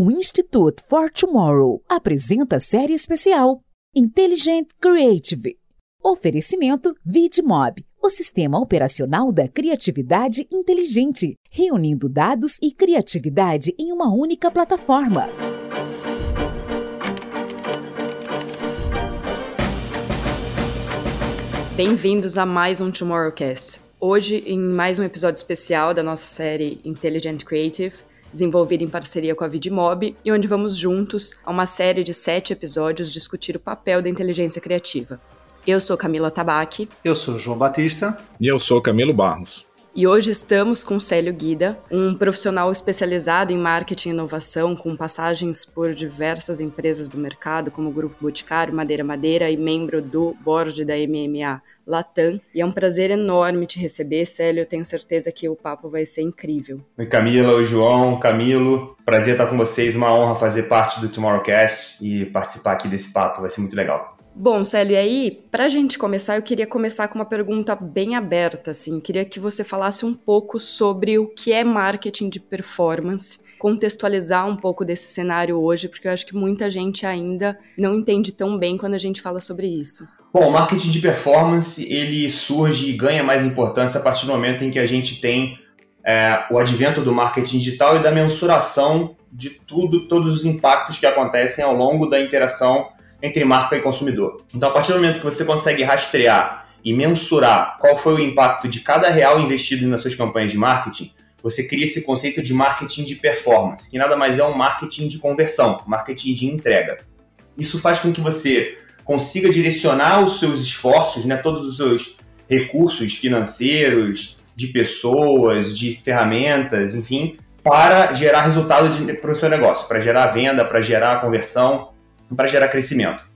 O Institute for Tomorrow apresenta série especial Intelligent Creative. Oferecimento VidMob, o sistema operacional da criatividade inteligente, reunindo dados e criatividade em uma única plataforma. Bem-vindos a mais um Tomorrowcast. Hoje, em mais um episódio especial da nossa série Intelligent Creative, desenvolvida em parceria com a Vidmob, e onde vamos juntos, a uma série de sete episódios, discutir o papel da inteligência criativa. Eu sou Camila Tabaque. Eu sou João Batista. E eu sou Camilo Barros. E hoje estamos com Célio Guida, um profissional especializado em marketing e inovação, com passagens por diversas empresas do mercado, como o Grupo Boticário, Madeira Madeira e membro do board da MMA Latam. E é um prazer enorme te receber, Célio. Tenho certeza que o papo vai ser incrível. Oi, Camila, oi, João, Camilo. Prazer estar com vocês. Uma honra fazer parte do Tomorrowcast e participar aqui desse papo. Vai ser muito legal. Bom, Célio, e aí, para a gente começar, eu queria começar com uma pergunta bem aberta, assim. Queria que você falasse um pouco sobre o que é marketing de performance, contextualizar um pouco desse cenário hoje, porque eu acho que muita gente ainda não entende tão bem quando a gente fala sobre isso. Bom, o marketing de performance, ele surge e ganha mais importância a partir do momento em que a gente tem é, o advento do marketing digital e da mensuração de tudo, todos os impactos que acontecem ao longo da interação entre marca e consumidor. Então, a partir do momento que você consegue rastrear e mensurar qual foi o impacto de cada real investido nas suas campanhas de marketing, você cria esse conceito de marketing de performance, que nada mais é um marketing de conversão, marketing de entrega. Isso faz com que você consiga direcionar os seus esforços, né, todos os seus recursos financeiros, de pessoas, de ferramentas, enfim, para gerar resultado para o seu negócio, para gerar venda, para gerar conversão, para gerar crescimento.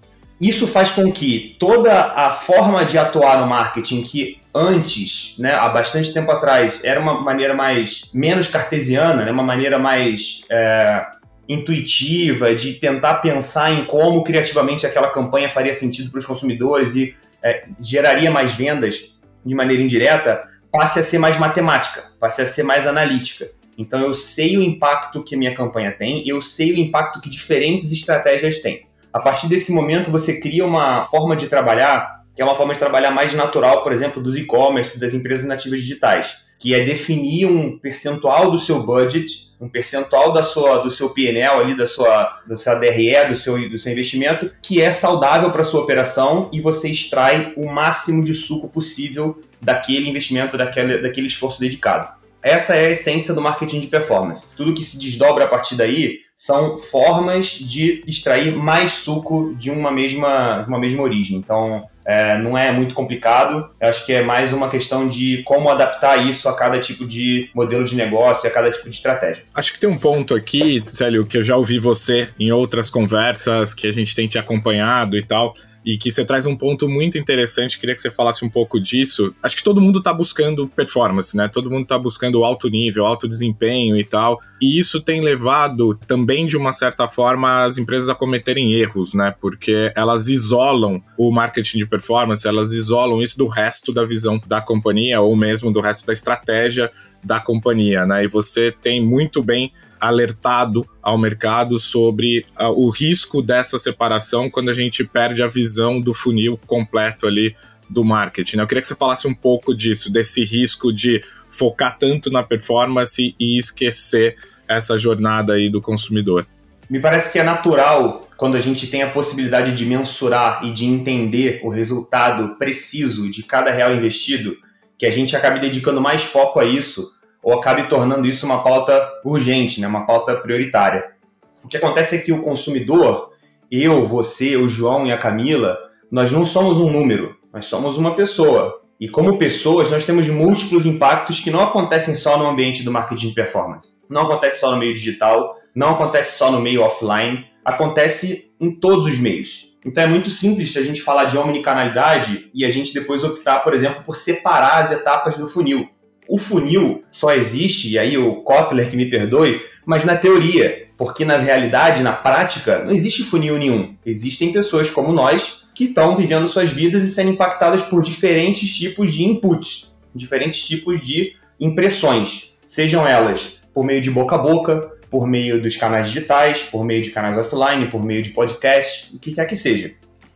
Isso faz com que toda a forma de atuar no marketing que antes, né, há bastante tempo atrás, era uma maneira mais menos cartesiana, né, uma maneira mais é, intuitiva de tentar pensar em como criativamente aquela campanha faria sentido para os consumidores e é, geraria mais vendas de maneira indireta, passe a ser mais matemática, passe a ser mais analítica. Então eu sei o impacto que minha campanha tem, eu sei o impacto que diferentes estratégias têm. A partir desse momento você cria uma forma de trabalhar que é uma forma de trabalhar mais natural, por exemplo, dos e-commerce, das empresas nativas digitais, que é definir um percentual do seu budget, um percentual da sua, do seu PNL ali, da sua, do seu DRE, do seu, do seu investimento, que é saudável para sua operação e você extrai o máximo de suco possível daquele investimento, daquele, daquele esforço dedicado. Essa é a essência do marketing de performance. Tudo que se desdobra a partir daí são formas de extrair mais suco de uma mesma, de uma mesma origem. Então, é, não é muito complicado. Eu acho que é mais uma questão de como adaptar isso a cada tipo de modelo de negócio, a cada tipo de estratégia. Acho que tem um ponto aqui, Célio, que eu já ouvi você em outras conversas que a gente tem te acompanhado e tal e que você traz um ponto muito interessante, queria que você falasse um pouco disso. Acho que todo mundo está buscando performance, né? Todo mundo está buscando alto nível, alto desempenho e tal. E isso tem levado também, de uma certa forma, as empresas a cometerem erros, né? Porque elas isolam o marketing de performance, elas isolam isso do resto da visão da companhia ou mesmo do resto da estratégia da companhia, né? E você tem muito bem alertado ao mercado sobre uh, o risco dessa separação quando a gente perde a visão do funil completo ali do marketing. Eu queria que você falasse um pouco disso, desse risco de focar tanto na performance e esquecer essa jornada aí do consumidor. Me parece que é natural quando a gente tem a possibilidade de mensurar e de entender o resultado preciso de cada real investido, que a gente acabe dedicando mais foco a isso ou acabe tornando isso uma pauta urgente, né, uma pauta prioritária. O que acontece é que o consumidor, eu, você, o João e a Camila, nós não somos um número, nós somos uma pessoa. E como pessoas, nós temos múltiplos impactos que não acontecem só no ambiente do marketing de performance. Não acontece só no meio digital, não acontece só no meio offline, acontece em todos os meios. Então é muito simples a gente falar de omnicanalidade e a gente depois optar, por exemplo, por separar as etapas do funil. O funil só existe, e aí o Kotler que me perdoe, mas na teoria, porque na realidade, na prática, não existe funil nenhum. Existem pessoas como nós que estão vivendo suas vidas e sendo impactadas por diferentes tipos de inputs, diferentes tipos de impressões, sejam elas por meio de boca a boca, por meio dos canais digitais, por meio de canais offline, por meio de podcast, o que quer que seja.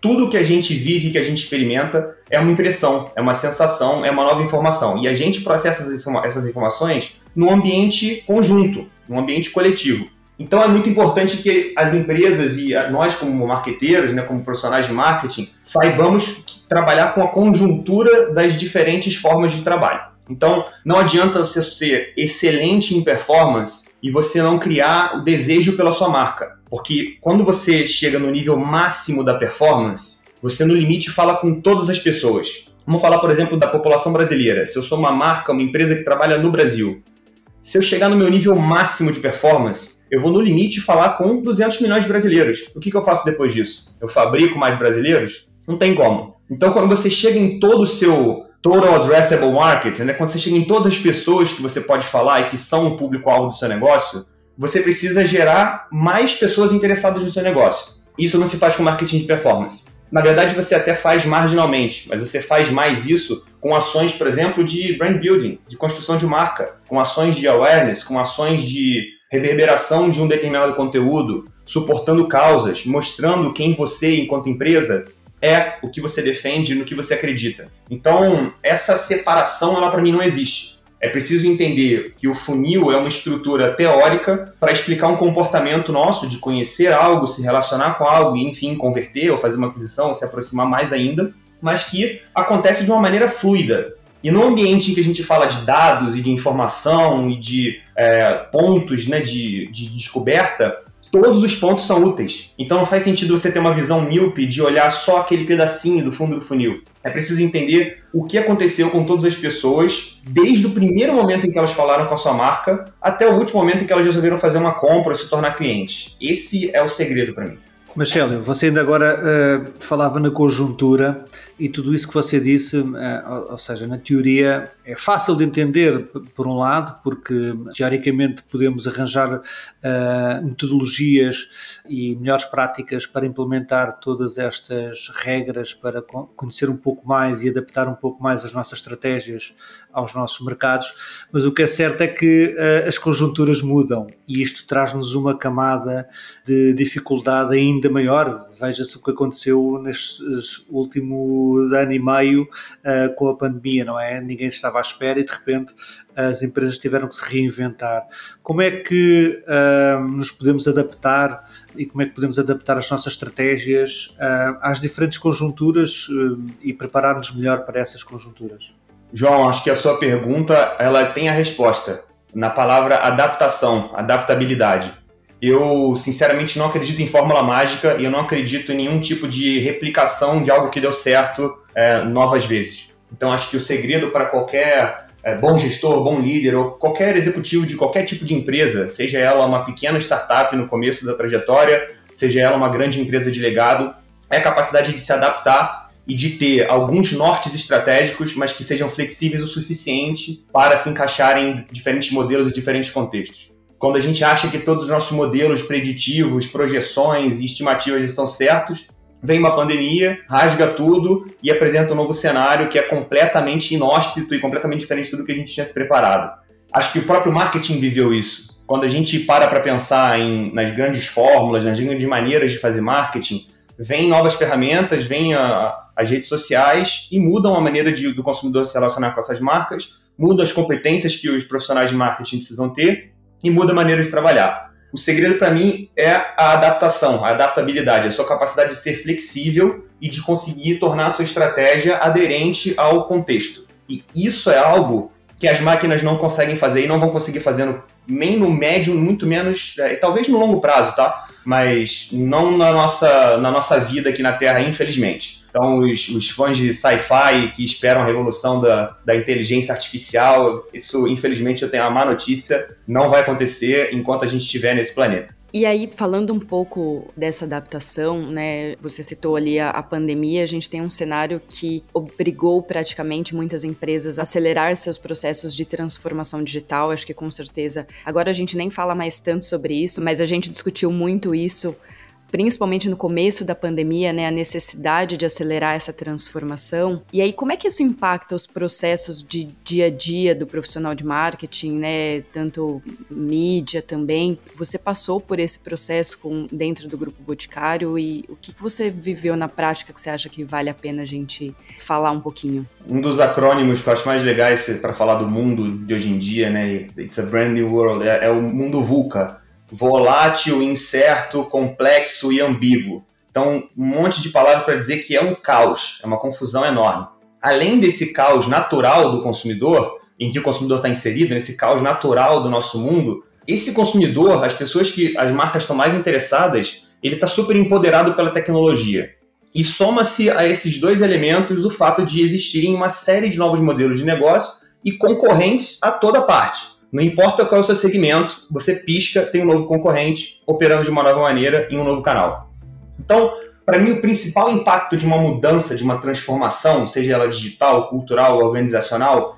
Tudo que a gente vive, que a gente experimenta, é uma impressão, é uma sensação, é uma nova informação. E a gente processa essas informações num ambiente conjunto, num ambiente coletivo. Então é muito importante que as empresas e nós como marqueteiros, né, como profissionais de marketing, saibamos trabalhar com a conjuntura das diferentes formas de trabalho. Então, não adianta você ser excelente em performance e você não criar o desejo pela sua marca. Porque quando você chega no nível máximo da performance, você no limite fala com todas as pessoas. Vamos falar, por exemplo, da população brasileira. Se eu sou uma marca, uma empresa que trabalha no Brasil, se eu chegar no meu nível máximo de performance, eu vou no limite falar com 200 milhões de brasileiros. O que, que eu faço depois disso? Eu fabrico mais brasileiros? Não tem como. Então, quando você chega em todo o seu total addressable market, né, quando você chega em todas as pessoas que você pode falar e que são o público-alvo do seu negócio, você precisa gerar mais pessoas interessadas no seu negócio. Isso não se faz com marketing de performance. Na verdade, você até faz marginalmente, mas você faz mais isso com ações, por exemplo, de brand building, de construção de marca, com ações de awareness, com ações de reverberação de um determinado conteúdo, suportando causas, mostrando quem você, enquanto empresa, é o que você defende, no que você acredita. Então, essa separação, ela para mim não existe. É preciso entender que o funil é uma estrutura teórica para explicar um comportamento nosso de conhecer algo, se relacionar com algo, enfim, converter ou fazer uma aquisição, ou se aproximar mais ainda, mas que acontece de uma maneira fluida. E no ambiente em que a gente fala de dados e de informação e de é, pontos né, de, de descoberta, todos os pontos são úteis. Então não faz sentido você ter uma visão míope de olhar só aquele pedacinho do fundo do funil. É preciso entender o que aconteceu com todas as pessoas, desde o primeiro momento em que elas falaram com a sua marca, até o último momento em que elas resolveram fazer uma compra ou se tornar clientes. Esse é o segredo para mim. Mas Célio, você ainda agora uh, falava na conjuntura e tudo isso que você disse, uh, ou, seja, na teoria é fácil de entender por um lado, porque teoricamente podemos arranjar uh, metodologias e melhores práticas para implementar todas estas regras para conhecer um pouco mais e adaptar um pouco mais as nossas estratégias aos nossos mercados, mas o que é certo é que uh, as conjunturas mudam e isto traz-nos uma camada de dificuldade ainda maior. Veja-se o que aconteceu neste último ano e meio uh, com a pandemia, não é? Ninguém estava à espera e de repente as empresas tiveram que se reinventar. Como é que uh, nos podemos adaptar e como é que podemos adaptar as nossas estratégias às diferentes conjunturas e preparar-nos melhor para essas conjunturas? João, acho que a sua pergunta ela tem a resposta na palavra adaptação, adaptabilidade. Eu, sinceramente, não acredito em fórmula mágica e eu não acredito em nenhum tipo de replicação de algo que deu certo é, novas vezes. Então, acho que o segredo para qualquer é, bom gestor, bom líder ou qualquer executivo de qualquer tipo de empresa, seja ela uma pequena startup no começo da trajetória, seja ela uma grande empresa de legado, é a capacidade de se adaptar e de ter alguns nortes estratégicos, mas que sejam flexíveis o suficiente para se encaixar em diferentes modelos e diferentes contextos. Quando a gente acha que todos os nossos modelos preditivos, projeções e estimativas estão certos, vem uma pandemia, rasga tudo e apresenta um novo cenário que é completamente inóspito e completamente diferente de tudo que a gente tinha se preparado. Acho que o próprio marketing viveu isso. Quando a gente para para pensar em, nas grandes fórmulas, nas grandes maneiras de fazer marketing, vem novas ferramentas, vem as redes sociais e mudam a maneira de, do consumidor se relacionar com essas marcas, mudam as competências que os profissionais de marketing precisam ter e muda a maneira de trabalhar. O segredo para mim é a adaptação, a adaptabilidade, a sua capacidade de ser flexível e de conseguir tornar a sua estratégia aderente ao contexto. E isso é algo que as máquinas não conseguem fazer e não vão conseguir fazer no, nem no médio, muito menos, é, talvez no longo prazo, tá? Mas não na nossa, na nossa vida aqui na Terra, infelizmente. Então, os, os fãs de sci-fi que esperam a revolução da, da inteligência artificial, isso, infelizmente, eu tenho uma má notícia, não vai acontecer enquanto a gente estiver nesse planeta. E aí, falando um pouco dessa adaptação, né? Você citou ali a, a, pandemia, a gente tem um cenário que obrigou praticamente muitas empresas a acelerar seus processos de transformação digital. Acho que com certeza. Agora a gente nem fala mais tanto sobre isso, mas a gente discutiu muito isso principalmente no começo da pandemia, né, a necessidade de acelerar essa transformação. E aí, como é que isso impacta os processos de dia a dia do profissional de marketing, né, tanto mídia também? Você passou por esse processo com, dentro do Grupo Boticário e o que, você viveu na prática que você acha que vale a pena a gente falar um pouquinho? Um dos acrônimos que eu acho mais legais para falar do mundo de hoje em dia, né, It's a Brand New World, é, é o mundo VUCA volátil, incerto, complexo e ambíguo. Então, um monte de palavras para dizer que é um caos, é uma confusão enorme. Além desse caos natural do consumidor, em que o consumidor está inserido, nesse caos natural do nosso mundo, esse consumidor, as pessoas que as marcas estão mais interessadas, ele está super empoderado pela tecnologia. E soma-se a esses dois elementos o fato de existirem uma série de novos modelos de negócio e concorrentes a toda parte. Não importa qual é o seu segmento, você pisca, tem um novo concorrente operando de uma nova maneira em um novo canal. Então, para mim, o principal impacto de uma mudança, de uma transformação, seja ela digital, cultural, organizacional,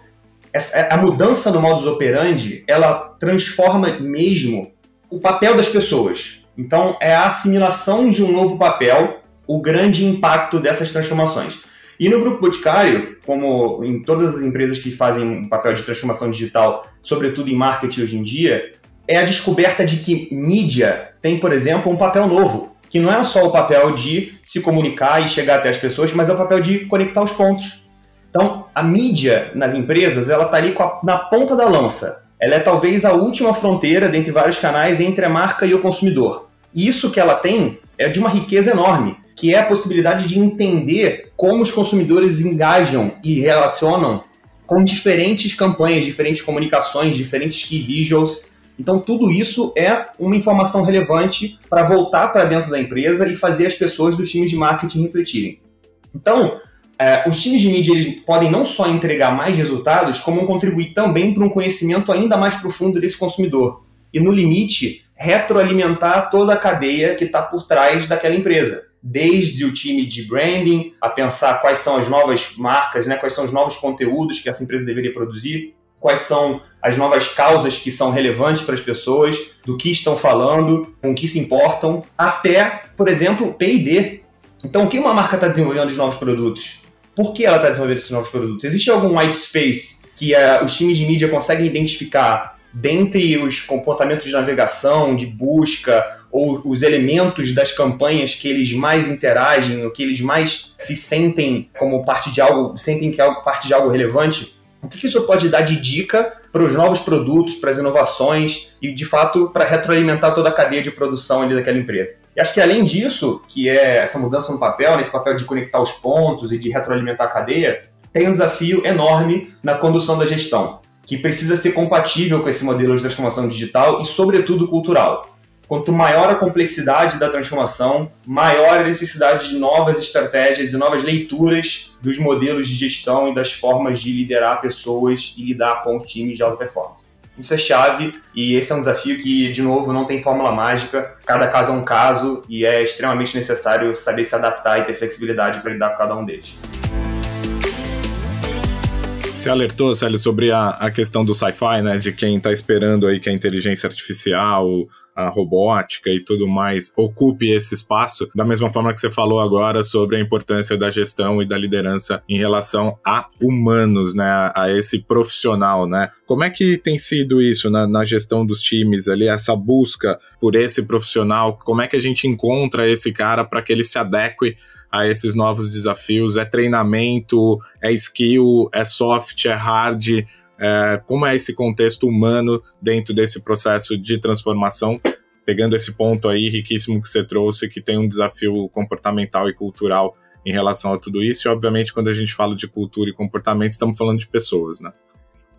é a mudança no modus operandi, ela transforma mesmo o papel das pessoas. Então, é a assimilação de um novo papel o grande impacto dessas transformações. E no Grupo Boticário, como em todas as empresas que fazem um papel de transformação digital, sobretudo em marketing hoje em dia, é a descoberta de que mídia tem, por exemplo, um papel novo, que não é só o papel de se comunicar e chegar até as pessoas, mas é o papel de conectar os pontos. Então, a mídia nas empresas, ela está ali a, na ponta da lança. Ela é talvez a última fronteira dentre vários canais entre a marca e o consumidor. E isso que ela tem é de uma riqueza enorme que é a possibilidade de entender como os consumidores engajam e relacionam com diferentes campanhas, diferentes comunicações, diferentes key visuals. Então, tudo isso é uma informação relevante para voltar para dentro da empresa e fazer as pessoas dos times de marketing refletirem. Então, é, os times de mídia eles podem não só entregar mais resultados, como contribuir também para um conhecimento ainda mais profundo desse consumidor. E, no limite, retroalimentar toda a cadeia que está por trás daquela empresa desde o time de branding, a pensar quais são as novas marcas, né, quais são os novos conteúdos que essa empresa deveria produzir, quais são as novas causas que são relevantes para as pessoas, do que estão falando, com que se importam, até, por exemplo, P&D. Então, o que uma marca está desenvolvendo de novos produtos? Por que ela está desenvolvendo esses novos produtos? Existe algum white space que uh, os times de mídia conseguem identificar dentre os comportamentos de navegação, de busca, ou os elementos das campanhas que eles mais interagem, o que eles mais se sentem como parte de algo, sentem que é parte de algo relevante, o que isso pode dar de dica para os novos produtos, para as inovações e, de fato, para retroalimentar toda a cadeia de produção ali daquela empresa. E acho que, além disso, que é essa mudança no papel, nesse papel de conectar os pontos e de retroalimentar a cadeia, tem um desafio enorme na condução da gestão, que precisa ser compatível com esse modelo de transformação digital e, sobretudo, cultural. Quanto maior a complexidade da transformação, maior a necessidade de novas estratégias e novas leituras dos modelos de gestão e das formas de liderar pessoas e lidar com times de alta performance. Isso é chave e esse é um desafio que, de novo, não tem fórmula mágica. Cada caso é um caso e é extremamente necessário saber se adaptar e ter flexibilidade para lidar com cada um deles. Você alertou, Célio, sobre a, a questão do sci-fi, né? De quem está esperando aí que a inteligência artificial, a robótica e tudo mais ocupe esse espaço, da mesma forma que você falou agora sobre a importância da gestão e da liderança em relação a humanos, né, a esse profissional, né? Como é que tem sido isso na, na gestão dos times ali, essa busca por esse profissional? Como é que a gente encontra esse cara para que ele se adeque a esses novos desafios? É treinamento, é skill, é soft, é hard? É, como é esse contexto humano dentro desse processo de transformação, pegando esse ponto aí riquíssimo que você trouxe, que tem um desafio comportamental e cultural em relação a tudo isso. E, obviamente, quando a gente fala de cultura e comportamento, estamos falando de pessoas, né?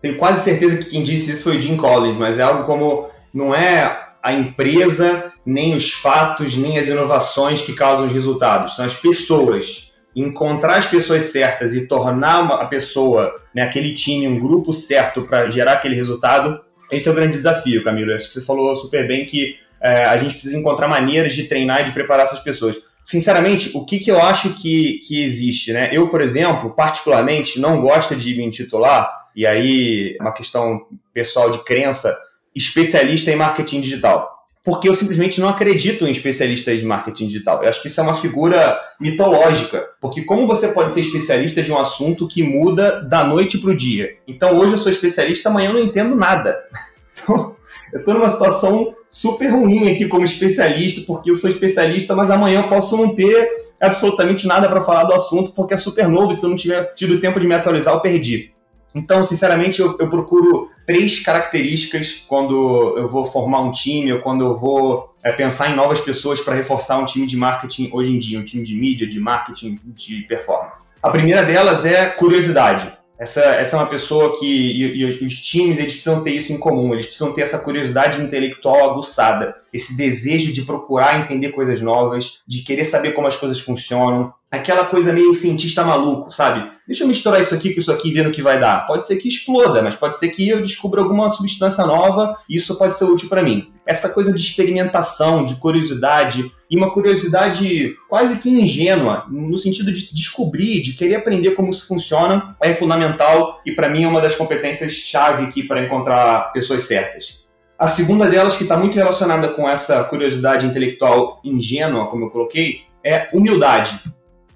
Tenho quase certeza que quem disse isso foi o Jim Collins, mas é algo como não é a empresa, nem os fatos, nem as inovações que causam os resultados, são as pessoas encontrar as pessoas certas e tornar uma, a pessoa, né, aquele time, um grupo certo para gerar aquele resultado, esse é o grande desafio, Camilo. Acho que você falou super bem que é, a gente precisa encontrar maneiras de treinar e de preparar essas pessoas. Sinceramente, o que, que eu acho que, que existe? Né? Eu, por exemplo, particularmente, não gosto de me intitular, e aí é uma questão pessoal de crença, especialista em marketing digital. Porque eu simplesmente não acredito em especialistas de marketing digital. Eu acho que isso é uma figura mitológica, porque como você pode ser especialista de um assunto que muda da noite para o dia? Então hoje eu sou especialista, amanhã eu não entendo nada. Então, eu estou numa situação super ruim aqui como especialista, porque eu sou especialista, mas amanhã eu posso não ter absolutamente nada para falar do assunto, porque é super novo, e se eu não tiver tido tempo de me atualizar, eu perdi. Então, sinceramente, eu, eu, procuro três características quando eu vou formar um time ou quando eu vou é, pensar em novas pessoas para reforçar um time de marketing hoje em dia, um time de mídia, de marketing, de performance. A primeira delas é curiosidade. Essa, essa é uma pessoa que. E, e, os times eles precisam ter isso em comum, eles precisam ter essa curiosidade intelectual aguçada, esse desejo de procurar entender coisas novas, de querer saber como as coisas funcionam, aquela coisa meio cientista maluco, sabe? Deixa eu misturar isso aqui com isso aqui, vendo o que vai dar. Pode ser que exploda, mas pode ser que eu descubra alguma substância nova e isso pode ser útil para mim. Essa coisa de experimentação, de curiosidade, e uma curiosidade quase que ingênua, no sentido de descobrir, de querer aprender como isso funciona, é fundamental e para mim é uma das competências chave aqui para encontrar pessoas certas. A segunda delas, que está muito relacionada com essa curiosidade intelectual ingênua, como eu coloquei, é humildade.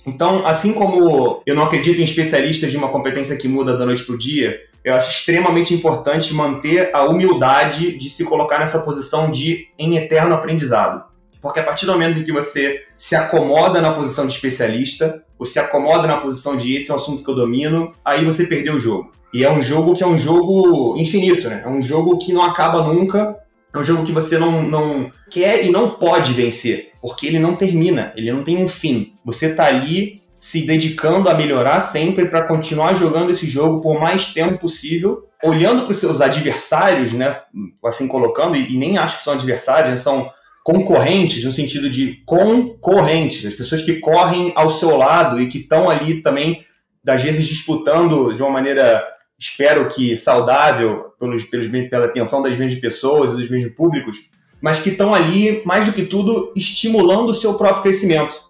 Então, assim como eu não acredito em especialistas de uma competência que muda da noite para o dia, eu acho extremamente importante manter a humildade de se colocar nessa posição de em eterno aprendizado. Porque a partir do momento em que você se acomoda na posição de especialista, ou se acomoda na posição de esse é um assunto que eu domino, aí você perdeu o jogo. E é um jogo que é um jogo infinito, né? É um jogo que não acaba nunca, é um jogo que você não, não quer e não pode vencer, porque ele não termina, ele não tem um fim. Você tá ali se dedicando a melhorar sempre para continuar jogando esse jogo por mais tempo possível, olhando para os seus adversários, né? Assim colocando, e, nem acho que são adversários, né? são concorrentes, no sentido de concorrentes, as pessoas que correm ao seu lado e que estão ali também, às vezes, disputando de uma maneira espero que saudável pelos, pelos, pela atenção das mesmas pessoas e dos mesmos públicos, mas que estão ali, mais do que tudo, estimulando o seu próprio crescimento.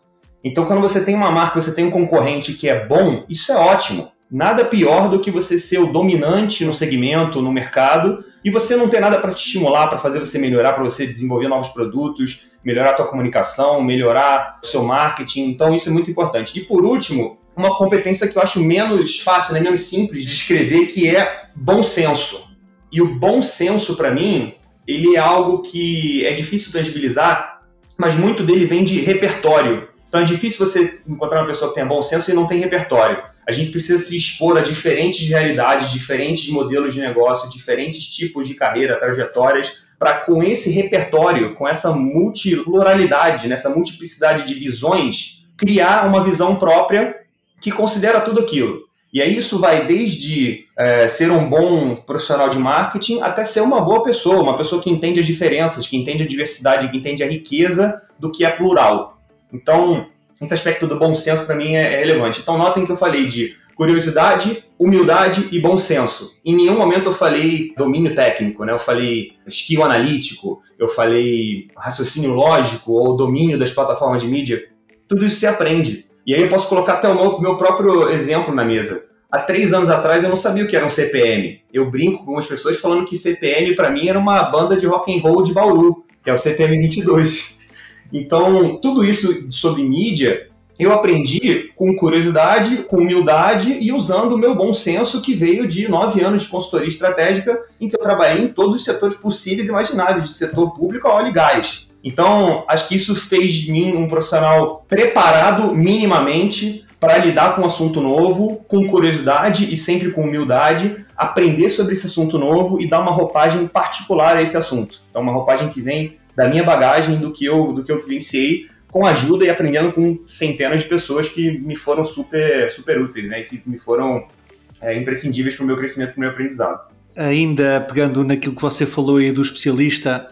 Então, quando você tem uma marca, você tem um concorrente que é bom, isso é ótimo. Nada pior do que você ser o dominante no segmento, no mercado, e você não ter nada para te estimular, para fazer você melhorar, para você desenvolver novos produtos, melhorar a tua comunicação, melhorar o seu marketing. Então, isso é muito importante. E por último, uma competência que eu acho menos fácil, né, menos simples de escrever, que é bom senso. E o bom senso, para mim, ele é algo que é difícil tangibilizar, mas muito dele vem de repertório. Então é difícil você encontrar uma pessoa que tenha bom senso e não tem repertório. A gente precisa se expor a diferentes realidades, diferentes modelos de negócio, diferentes tipos de carreira, trajetórias, para com esse repertório, com essa multipluralidade, nessa multiplicidade de visões, criar uma visão própria que considera tudo aquilo. E aí isso vai desde é, ser um bom profissional de marketing até ser uma boa pessoa, uma pessoa que entende as diferenças, que entende a diversidade, que entende a riqueza do que é plural. Então, esse aspecto do bom senso para mim é, é relevante. Então, notem que eu falei de curiosidade, humildade e bom senso. Em nenhum momento eu falei domínio técnico, né? Eu falei skill analítico, eu falei raciocínio lógico ou domínio das plataformas de mídia. Tudo isso se aprende. E aí eu posso colocar até o meu, próprio exemplo na mesa. Há três anos atrás eu não sabia o que era um CPM. Eu brinco com algumas pessoas falando que CPM para mim era uma banda de rock and roll de Bauru, que é o CPM 22. Então, tudo isso sobre mídia eu aprendi com curiosidade, com humildade e usando o meu bom senso que veio de nove anos de consultoria estratégica, em que eu trabalhei em todos os setores possíveis e imagináveis, de setor público a óleo e gás. Então, acho que isso fez de mim um profissional preparado minimamente para lidar com um assunto novo, com curiosidade e sempre com humildade, aprender sobre esse assunto novo e dar uma roupagem particular a esse assunto. Então, uma roupagem que vem da minha bagagem, do que eu, do que eu vivenciei, com ajuda e aprendendo com centenas de pessoas que me foram super, super úteis, né? Que me foram é, imprescindíveis para o meu crescimento, para o meu aprendizado. Ainda pegando naquilo que você falou aí do especialista,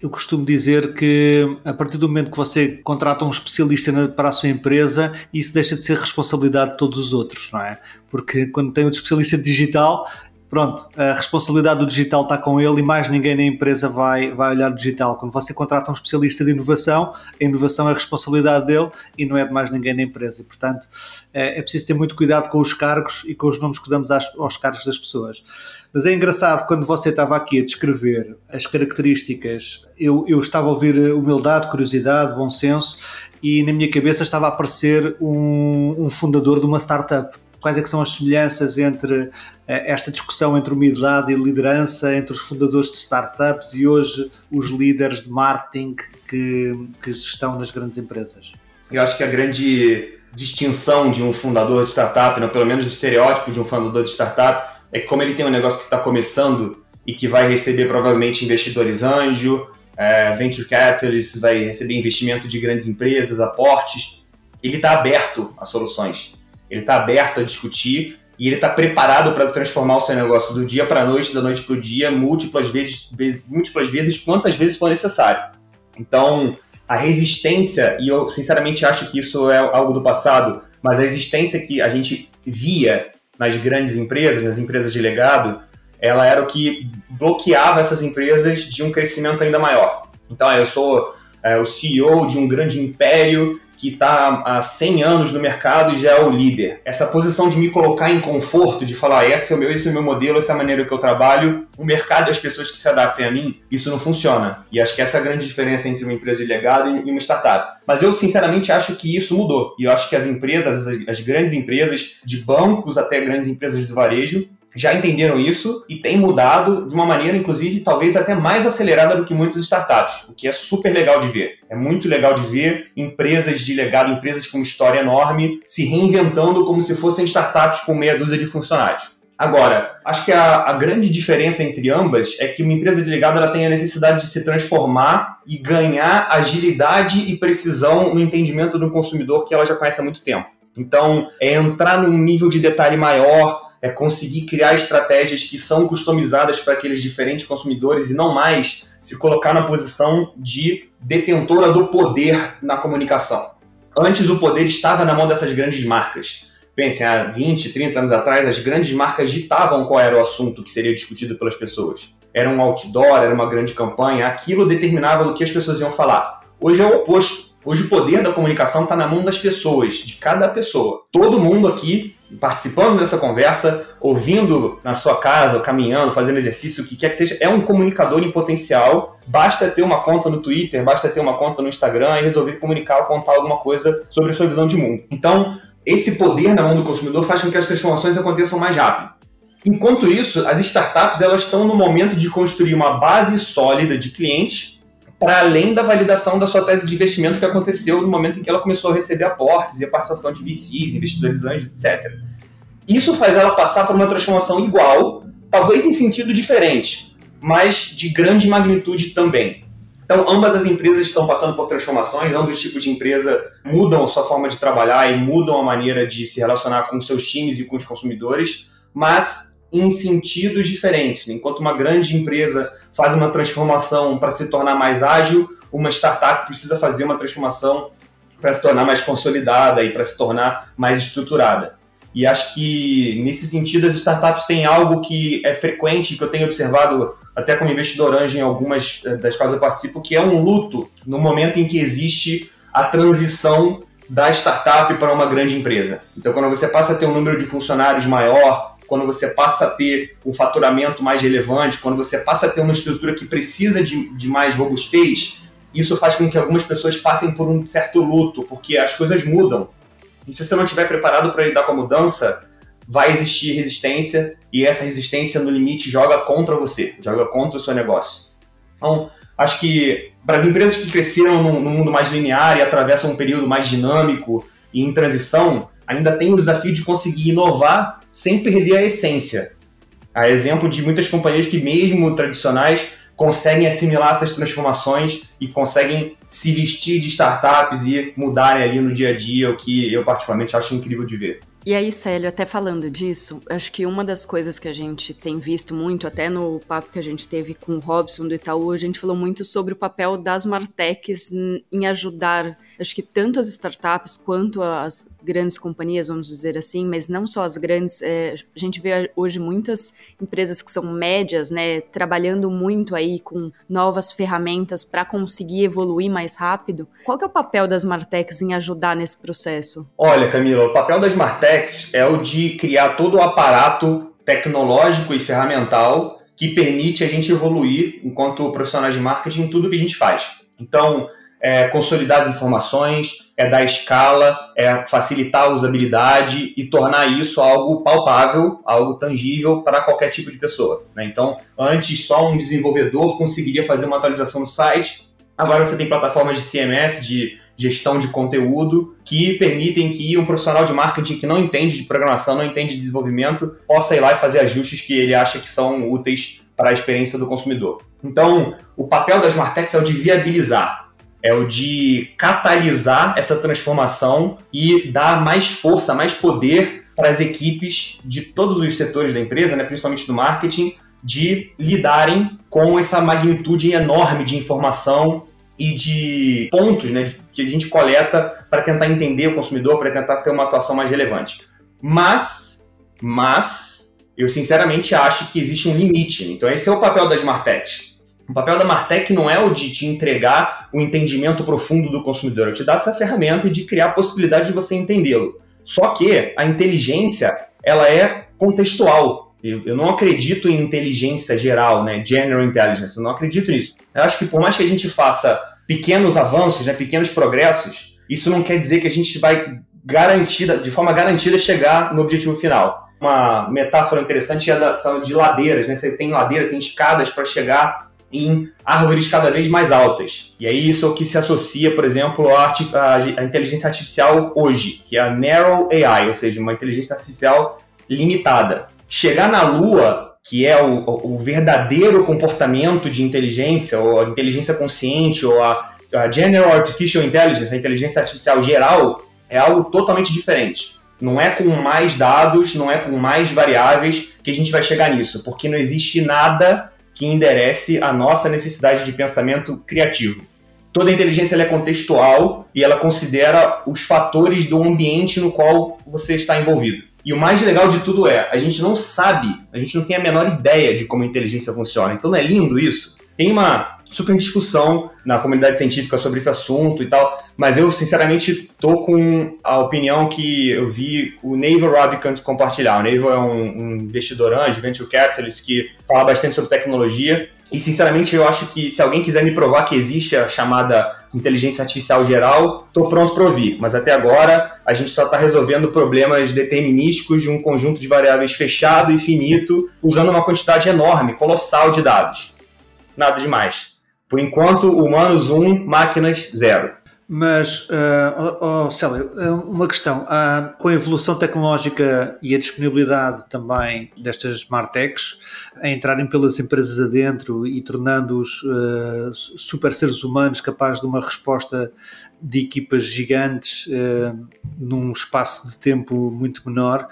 eu costumo dizer que a partir do momento que você contrata um especialista para a sua empresa, isso deixa de ser responsabilidade de todos os outros, não é? Porque quando tem um especialista digital, pronto, a responsabilidade do digital está com ele e mais ninguém na empresa vai, vai olhar o digital. Quando você contrata um especialista de inovação, a inovação é a responsabilidade dele e não é de mais ninguém na empresa. E, portanto, é, é preciso ter muito cuidado com os cargos e com os nomes que damos às, aos cargos das pessoas. Mas é engraçado, quando você estava aqui a descrever as características, eu, eu estava a ouvir humildade, curiosidade, bom senso, e na minha cabeça estava a aparecer um, um fundador de uma startup quais é que são as semelhanças entre eh, esta discussão entre humildade e liderança, entre os fundadores de startups e hoje os líderes de marketing que, que estão nas grandes empresas? Eu acho que a grande distinção de um fundador de startup, não, pelo menos o estereótipo de um fundador de startup, é que como ele tem um negócio que está começando e que vai receber provavelmente investidores anjo, é, venture capitalists, vai receber investimento de grandes empresas, aportes, ele está aberto a soluções ele está aberto a discutir e ele está preparado para transformar o seu negócio do dia para a noite, da noite para o dia, múltiplas vezes, múltiplas vezes, quantas vezes for necessário. Então, a resistência, e eu sinceramente acho que isso é algo do passado, mas a resistência que a gente via nas grandes empresas, nas empresas de legado, ela era o que bloqueava essas empresas de um crescimento ainda maior. Então, eu sou é, o CEO de um grande império que está há 100 anos no mercado e já é o líder. Essa posição de me colocar em conforto, de falar, esse é o meu, esse é o meu modelo, essa é a maneira que eu trabalho, o mercado e as pessoas que se adaptem a mim, isso não funciona. E acho que essa é a grande diferença entre uma empresa de legado e uma startup. Mas eu, sinceramente, acho que isso mudou. E eu acho que as empresas, as, as grandes empresas, de bancos até grandes empresas do varejo, já entenderam isso e tem mudado de uma maneira, inclusive, talvez até mais acelerada do que muitas startups, o que é super legal de ver. É muito legal de ver empresas de legado, empresas com história enorme, se reinventando como se fossem startups com meia dúzia de funcionários. Agora, acho que a, a, grande diferença entre ambas é que uma empresa de legado ela tem a necessidade de se transformar e ganhar agilidade e precisão no entendimento do consumidor que ela já conhece há muito tempo. Então, é entrar num nível de detalhe maior, é conseguir criar estratégias que são customizadas para aqueles diferentes consumidores e não mais se colocar na posição de detentora do poder na comunicação. Antes o poder estava na mão dessas grandes marcas. Pensem, há 20, 30 anos atrás, as grandes marcas ditavam qual era o assunto que seria discutido pelas pessoas. Era um outdoor, era uma grande campanha, aquilo determinava o que as pessoas iam falar. Hoje é o oposto. Hoje o poder da comunicação está na mão das pessoas, de cada pessoa. Todo mundo aqui participando dessa conversa, ouvindo na sua casa, caminhando, fazendo exercício, o que quer que seja, é um comunicador em potencial. Basta ter uma conta no Twitter, basta ter uma conta no Instagram e resolver comunicar ou contar alguma coisa sobre a sua visão de mundo. Então, esse poder na mão do consumidor faz com que as transformações aconteçam mais rápido. Enquanto isso, as startups elas estão no momento de construir uma base sólida de clientes para além da validação da sua tese de investimento que aconteceu no momento em que ela começou a receber aportes e a participação de VCs, investidores anjos, etc. Isso faz ela passar por uma transformação igual, talvez em sentido diferente, mas de grande magnitude também. Então, ambas as empresas estão passando por transformações, ambos os tipos de empresa mudam a sua forma de trabalhar e mudam a maneira de se relacionar com seus times e com os consumidores, mas em sentidos diferentes. Enquanto uma grande empresa faz uma transformação para se tornar mais ágil, uma startup precisa fazer uma transformação para se tornar mais consolidada e para se tornar mais estruturada. E acho que, nesse sentido, as startups têm algo que é frequente, que eu tenho observado até como investidor anjo em algumas eh, das quais eu participo, que é um luto no momento em que existe a transição da startup para uma grande empresa. Então, quando você passa a ter um número de funcionários maior, quando você passa a ter um faturamento mais relevante, quando você passa a ter uma estrutura que precisa de, de mais robustez, isso faz com que algumas pessoas passem por um certo luto, porque as coisas mudam. E se você não estiver preparado para lidar com a mudança, vai existir resistência e essa resistência, no limite, joga contra você, joga contra o seu negócio. Então, acho que para as empresas que cresceram no, no mundo mais linear e atravessam um período mais dinâmico e em transição, ainda tem o desafio de conseguir inovar sem perder a essência. A exemplo de muitas companhias que, mesmo tradicionais, conseguem assimilar essas transformações e conseguem se vestir de startups e mudarem ali no dia a dia, o que eu particularmente acho incrível de ver. E aí, Célio, até falando disso, acho que uma das coisas que a gente tem visto muito, até no papo que a gente teve com o Robson do Itaú, a gente falou muito sobre o papel das Martechs em ajudar Acho que tanto as startups quanto as grandes companhias, vamos dizer assim, mas não só as grandes, é, a gente vê hoje muitas empresas que são médias, né, trabalhando muito aí com novas ferramentas para conseguir evoluir mais rápido. Qual que é o papel das Martechs em ajudar nesse processo? Olha, Camila, o papel das Martechs é o de criar todo o aparato tecnológico e ferramental que permite a gente evoluir enquanto profissionais de marketing em tudo que a gente faz. Então, é consolidar as informações, é dar escala, é facilitar a usabilidade e tornar isso algo palpável, algo tangível para qualquer tipo de pessoa. Né? Então, antes só um desenvolvedor conseguiria fazer uma atualização no site, agora você tem plataformas de CMS, de gestão de conteúdo, que permitem que um profissional de marketing que não entende de programação, não entende de desenvolvimento, possa ir lá e fazer ajustes que ele acha que são úteis para a experiência do consumidor. Então, o papel das Martechs é o de viabilizar é o de catalisar essa transformação e dar mais força, mais poder para as equipes de todos os setores da empresa, né, principalmente do marketing, de lidarem com essa magnitude enorme de informação e de pontos né, que a gente coleta para tentar entender o consumidor, para tentar ter uma atuação mais relevante. Mas, mas, eu sinceramente acho que existe um limite. Então, esse é o papel das Martech o papel da Martech não é o de te entregar o entendimento profundo do consumidor, é te dar essa ferramenta e de criar a possibilidade de você entendê-lo. Só que a inteligência, ela é contextual. Eu, não acredito em inteligência geral, né? General intelligence. Eu não acredito nisso. Eu acho que por mais que a gente faça pequenos avanços, né, pequenos progressos, isso não quer dizer que a gente vai garantida, de forma garantida chegar no objetivo final. Uma metáfora interessante é da, de ladeiras, né? Você tem ladeiras, tem escadas para chegar em árvores cada vez mais altas. E aí isso é o que se associa, por exemplo, à, à inteligência artificial hoje, que é a Narrow AI, ou seja, uma inteligência artificial limitada. Chegar na Lua, que é o, o verdadeiro comportamento de inteligência, ou a inteligência consciente, ou a, a General Artificial Intelligence, a inteligência artificial geral, é algo totalmente diferente. Não é com mais dados, não é com mais variáveis que a gente vai chegar nisso, porque não existe nada que enderece a nossa necessidade de pensamento criativo. Toda inteligência é contextual e ela considera os fatores do ambiente no qual você está envolvido. E o mais legal de tudo é, a gente não sabe, a gente não tem a menor ideia de como a inteligência funciona. Então não é lindo isso? Tem uma super discussão na comunidade científica sobre esse assunto e tal, mas eu sinceramente tô com a opinião que eu vi o Naval Ravikant compartilhar. O Naval é um, um investidor anjo, venture capitalist, que fala bastante sobre tecnologia e sinceramente eu acho que se alguém quiser me provar que existe a chamada inteligência artificial geral, estou pronto para ouvir. Mas até agora a gente só está resolvendo problemas determinísticos de um conjunto de variáveis fechado e finito, usando uma quantidade enorme, colossal de dados. Nada demais. Por enquanto, humanos 1, um, máquinas 0. Mas, uh, oh, Célio, eh, uma questão. Uh, com a evolução tecnológica e a disponibilidade também destas smart techs a entrarem pelas empresas adentro e tornando-os uh, super seres humanos capazes de uma resposta de equipas gigantes num espaço de tempo muito menor,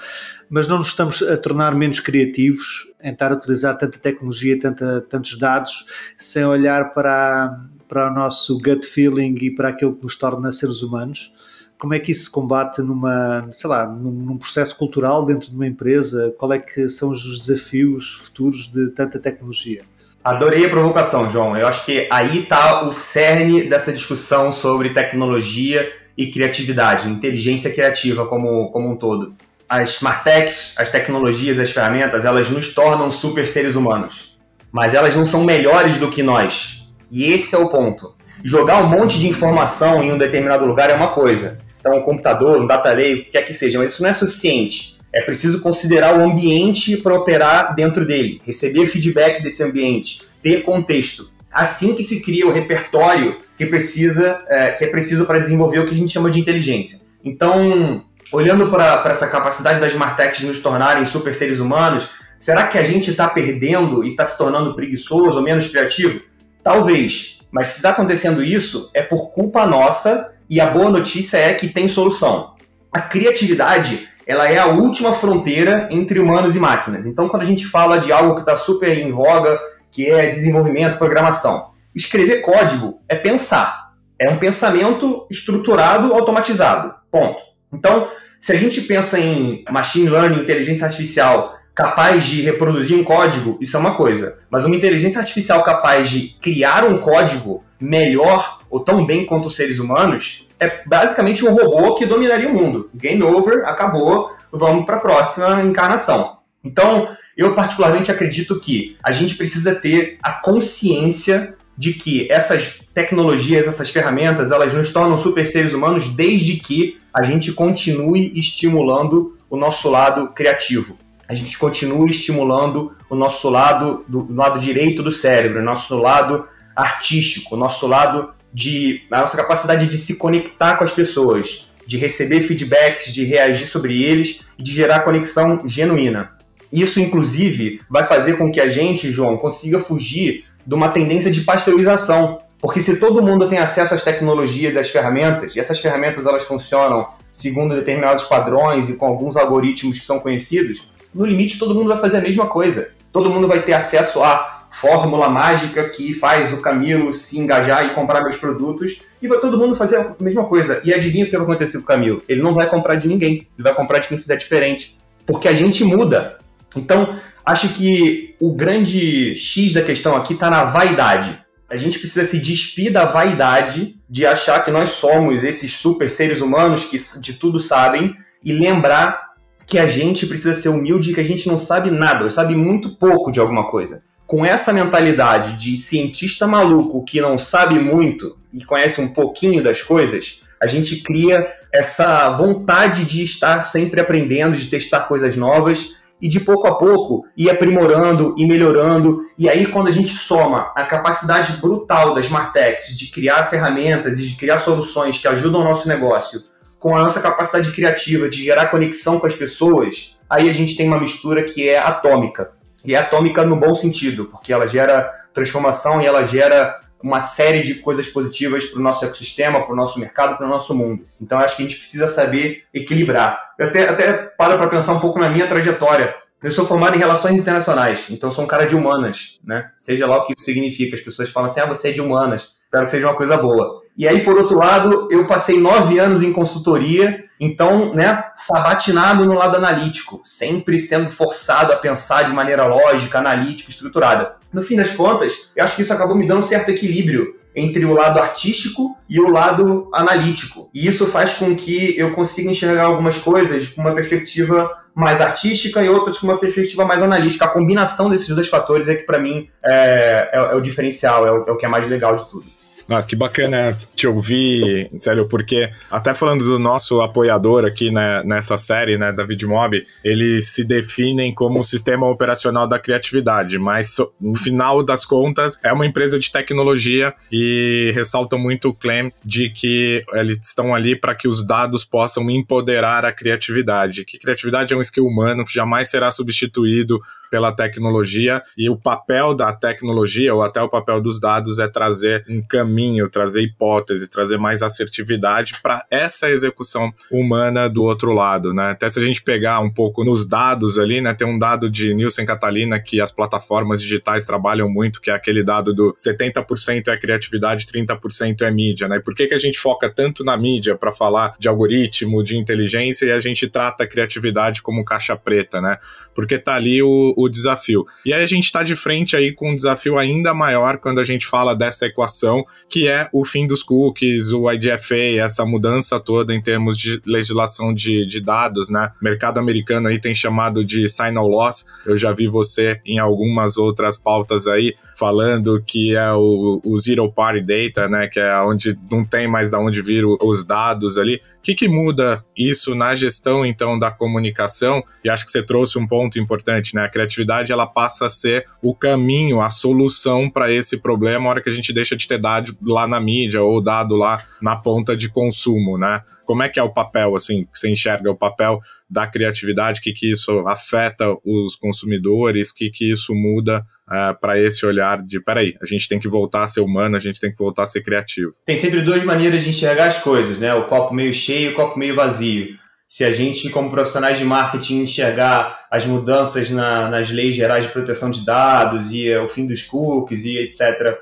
mas não nos estamos a tornar menos criativos em estar a utilizar tanta tecnologia, tanta, tantos dados, sem olhar para para o nosso gut feeling e para aquilo que nos torna seres humanos. Como é que isso se combate numa, sei lá, num, num processo cultural dentro de uma empresa? Qual é que são os desafios futuros de tanta tecnologia? Adorei a provocação, João. Eu acho que aí está o cerne dessa discussão sobre tecnologia e criatividade, inteligência criativa como, como um todo. As smart techs, as tecnologias, as ferramentas, elas nos tornam super seres humanos. Mas elas não são melhores do que nós. E esse é o ponto. Jogar um monte de informação em um determinado lugar é uma coisa. Então, um computador, um data lake, o que quer que seja, mas isso não é suficiente. É preciso considerar o ambiente para operar dentro dele, receber feedback desse ambiente, ter contexto. Assim que se cria o repertório que precisa, é, que é preciso para desenvolver o que a gente chama de inteligência. Então, olhando para essa capacidade das smart techs de nos tornarem super seres humanos, será que a gente está perdendo e está se tornando preguiçoso ou menos criativo? Talvez. Mas se está acontecendo isso, é por culpa nossa e a boa notícia é que tem solução. A criatividade ela é a última fronteira entre humanos e máquinas. Então, quando a gente fala de algo que está super em voga, que é desenvolvimento, programação, escrever código é pensar. É um pensamento estruturado, automatizado. Ponto. Então, se a gente pensa em machine learning, inteligência artificial, capaz de reproduzir um código, isso é uma coisa. Mas uma inteligência artificial capaz de criar um código melhor ou tão bem quanto os seres humanos é basicamente um robô que dominaria o mundo. Game over, acabou, vamos para a próxima encarnação. Então, eu particularmente acredito que a gente precisa ter a consciência de que essas tecnologias, essas ferramentas, elas nos tornam super seres humanos desde que a gente continue estimulando o nosso lado criativo. A gente continue estimulando o nosso lado do, lado direito do cérebro, o nosso lado artístico, o nosso lado de a nossa capacidade de se conectar com as pessoas, de receber feedbacks, de reagir sobre eles e de gerar conexão genuína. Isso, inclusive, vai fazer com que a gente, João, consiga fugir de uma tendência de pasteurização. Porque se todo mundo tem acesso às tecnologias e às ferramentas, e essas ferramentas elas funcionam segundo determinados padrões e com alguns algoritmos que são conhecidos, no limite todo mundo vai fazer a mesma coisa. Todo mundo vai ter acesso à fórmula mágica que faz o Camilo se engajar e comprar meus produtos, e vai todo mundo fazer a mesma coisa. E adivinha o que vai acontecer com o Camilo? Ele não vai comprar de ninguém, ele vai comprar de quem fizer diferente. Porque a gente muda. Então, acho que o grande X da questão aqui está na vaidade. A gente precisa se despir da vaidade de achar que nós somos esses super seres humanos que de tudo sabem e lembrar que a gente precisa ser humilde e que a gente não sabe nada, sabe muito pouco de alguma coisa. Com essa mentalidade de cientista maluco que não sabe muito e conhece um pouquinho das coisas, a gente cria essa vontade de estar sempre aprendendo, de testar coisas novas e de pouco a pouco ir aprimorando e melhorando. E aí, quando a gente soma a capacidade brutal das Martechs de criar ferramentas e de criar soluções que ajudam o nosso negócio com a nossa capacidade criativa de gerar conexão com as pessoas, aí a gente tem uma mistura que é atômica. E é atômica no bom sentido, porque ela gera transformação e ela gera uma série de coisas positivas para o nosso ecossistema, para o nosso mercado, para o nosso mundo. Então, acho que a gente precisa saber equilibrar. Eu até, até paro para pensar um pouco na minha trajetória. Eu sou formado em relações internacionais, então sou um cara de humanas, né? Seja lá o que isso significa. As pessoas falam assim, ah, você é de humanas. Espero que seja uma coisa boa. E aí, por outro lado, eu passei nove anos em consultoria, então, né, sabatinado no lado analítico, sempre sendo forçado a pensar de maneira lógica, analítica, estruturada. No fim das contas, eu acho que isso acabou me dando um certo equilíbrio entre o lado artístico e o lado analítico. E isso faz com que eu consiga enxergar algumas coisas com uma perspectiva mais artística e outras com uma perspectiva mais analítica. A combinação desses dois fatores é que, para mim, é, é, é, o diferencial, é o, é o que é mais legal de tudo. Nossa, que bacana te ouvir, sério, porque até falando do nosso apoiador aqui né, nessa série, né, da Vidmob, eles se definem como um sistema operacional da criatividade, mas no final das contas é uma empresa de tecnologia e ressaltam muito o claim de que eles estão ali para que os dados possam empoderar a criatividade, que criatividade é um skill humano que jamais será substituído pela tecnologia e o papel da tecnologia ou até o papel dos dados é trazer um caminho, trazer hipótese, trazer mais assertividade para essa execução humana do outro lado, né? Até se a gente pegar um pouco nos dados ali, né, tem um dado de Nielsen Catalina que as plataformas digitais trabalham muito, que é aquele dado do 70% é criatividade, 30% é mídia, né? E por que que a gente foca tanto na mídia para falar de algoritmo, de inteligência e a gente trata a criatividade como caixa preta, né? Porque tá ali o, o desafio. E aí a gente está de frente aí com um desafio ainda maior quando a gente fala dessa equação, que é o fim dos cookies, o IDFA, essa mudança toda em termos de legislação de, de dados, né? O mercado americano aí tem chamado de sign loss. Eu já vi você em algumas outras pautas aí falando que é o, o zero party data, né? Que é onde não tem mais da onde vir os dados ali. O que, que muda isso na gestão, então, da comunicação? E acho que você trouxe um ponto importante, né? A criatividade, ela passa a ser o caminho, a solução para esse problema, a hora que a gente deixa de ter dado lá na mídia ou dado lá na ponta de consumo, né? Como é que é o papel, assim, que você enxerga o papel da criatividade, que, que isso afeta os consumidores, que, que isso muda uh, é, para esse olhar de peraí, a gente tem que voltar a ser humano, a gente tem que voltar a ser criativo. Tem sempre duas maneiras de enxergar as coisas, né? O copo meio cheio e o copo meio vazio. Se a gente, como profissionais de marketing, enxergar as mudanças na, nas leis gerais de proteção de dados e o fim dos cookies e etc.,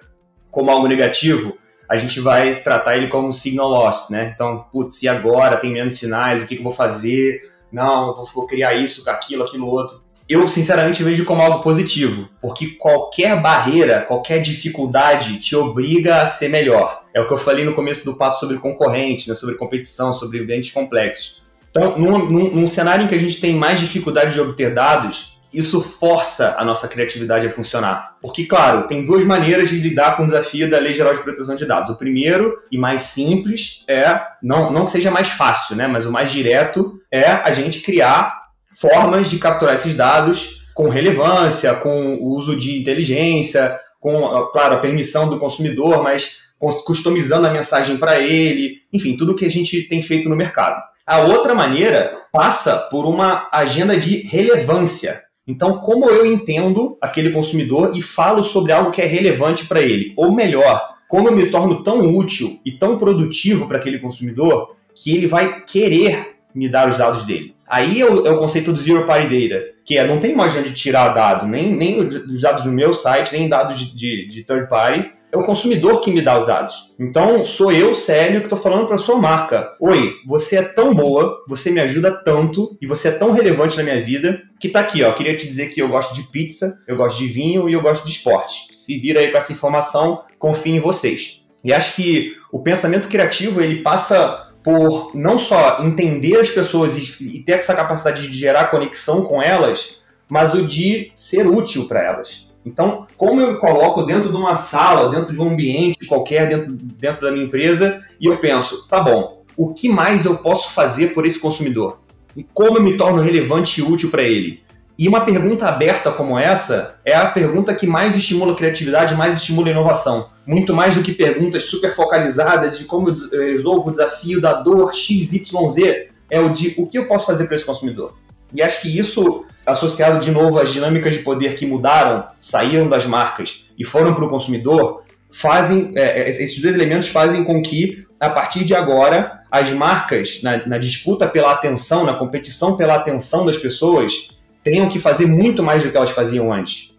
como algo negativo, a gente vai tratar ele como signal loss, né? Então, putz, e agora tem menos sinais, o que, que eu vou fazer? Não, vou criar isso, aquilo, aquilo outro. Eu, sinceramente, vejo como algo positivo, porque qualquer barreira, qualquer dificuldade te obriga a ser melhor. É o que eu falei no começo do papo sobre concorrente, né, sobre competição, sobre ambientes complexos. Então, num, num, num cenário em que a gente tem mais dificuldade de obter dados, isso força a nossa criatividade a funcionar. Porque, claro, tem duas maneiras de lidar com o desafio da Lei Geral de Proteção de Dados. O primeiro e mais simples é, não, não que seja mais fácil, né, mas o mais direto é a gente criar formas de capturar esses dados com relevância, com o uso de inteligência, com, claro, a permissão do consumidor, mas customizando a mensagem para ele, enfim, tudo que a gente tem feito no mercado. A outra maneira passa por uma agenda de relevância. Então, como eu entendo aquele consumidor e falo sobre algo que é relevante para ele? Ou melhor, como eu me torno tão útil e tão produtivo para aquele consumidor que ele vai querer me dar os dados dele. Aí é o, é o conceito do Zero Party Data, que é não tem mais onde tirar dado, nem, nem os dados do meu site, nem dados de, de, de, third parties. É o consumidor que me dá os dados. Então, sou eu, Célio, que estou falando para sua marca. Oi, você é tão boa, você me ajuda tanto e você é tão relevante na minha vida que tá aqui, ó. Queria te dizer que eu gosto de pizza, eu gosto de vinho e eu gosto de esporte. Se vira aí com essa informação, confio em vocês. E acho que o pensamento criativo ele passa por não só entender as pessoas e, ter essa capacidade de gerar conexão com elas, mas o de ser útil para elas. Então, como eu me coloco dentro de uma sala, dentro de um ambiente qualquer, dentro, dentro da minha empresa, e eu penso, tá bom, o que mais eu posso fazer por esse consumidor? E como eu me torno relevante e útil para ele? E uma pergunta aberta como essa é a pergunta que mais estimula criatividade, mais estimula inovação. Muito mais do que perguntas super focalizadas de como eu resolvo o desafio da dor XYZ, é o de o que eu posso fazer para esse consumidor. E acho que isso, associado de novo às dinâmicas de poder que mudaram, saíram das marcas e foram para o consumidor, fazem é, é, esses dois elementos fazem com que, a partir de agora, as marcas, na, na disputa pela atenção, na competição pela atenção das pessoas, tenham que fazer muito mais do que elas faziam antes.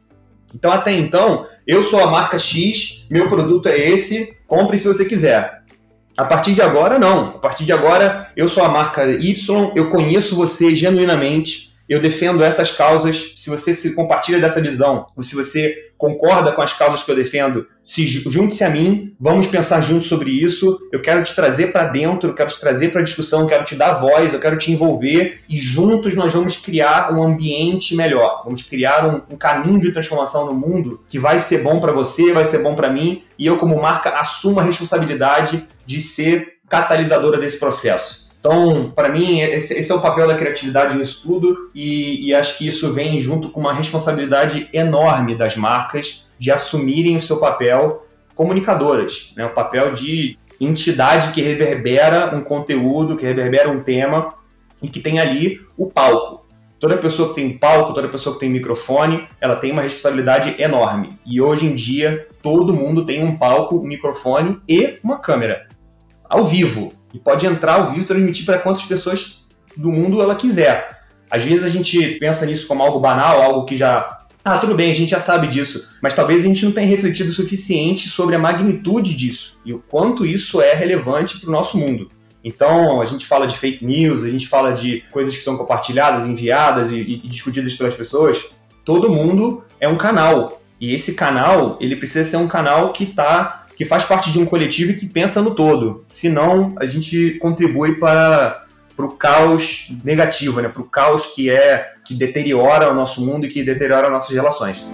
Então, até então, eu sou a marca X, meu produto é esse, compre se você quiser. A partir de agora, não. A partir de agora, eu sou a marca Y, eu conheço você genuinamente, eu defendo essas causas. Se você se compartilha dessa visão, ou se você concorda com as causas que eu defendo, se junte-se a mim, vamos pensar juntos sobre isso. Eu quero te trazer para dentro, eu quero te trazer para a discussão, eu quero te dar voz, eu quero te envolver e juntos nós vamos criar um ambiente melhor. Vamos criar um, um caminho de transformação no mundo que vai ser bom para você, vai ser bom para mim e eu como marca assumo a responsabilidade de ser catalisadora desse processo. Então, para mim, esse, esse, é o papel da criatividade no estudo e, e acho que isso vem junto com uma responsabilidade enorme das marcas de assumirem o seu papel comunicadoras, né? o papel de entidade que reverbera um conteúdo, que reverbera um tema e que tem ali o palco. Toda pessoa que tem palco, toda pessoa que tem microfone, ela tem uma responsabilidade enorme. E hoje em dia, todo mundo tem um palco, um microfone e uma câmera ao vivo e pode entrar ao vivo e transmitir para quantas pessoas do mundo ela quiser. Às vezes a gente pensa nisso como algo banal, algo que já. Ah, tudo bem, a gente já sabe disso, mas talvez a gente não tenha refletido o suficiente sobre a magnitude disso e o quanto isso é relevante para o nosso mundo. Então, a gente fala de fake news, a gente fala de coisas que são compartilhadas, enviadas e, e discutidas pelas pessoas. Todo mundo é um canal. E esse canal, ele precisa ser um canal que está que faz parte de um coletivo e que pensa no todo. Senão, a gente contribui para o caos negativo, né? para o caos que é que deteriora o nosso mundo e que deteriora nossas relações.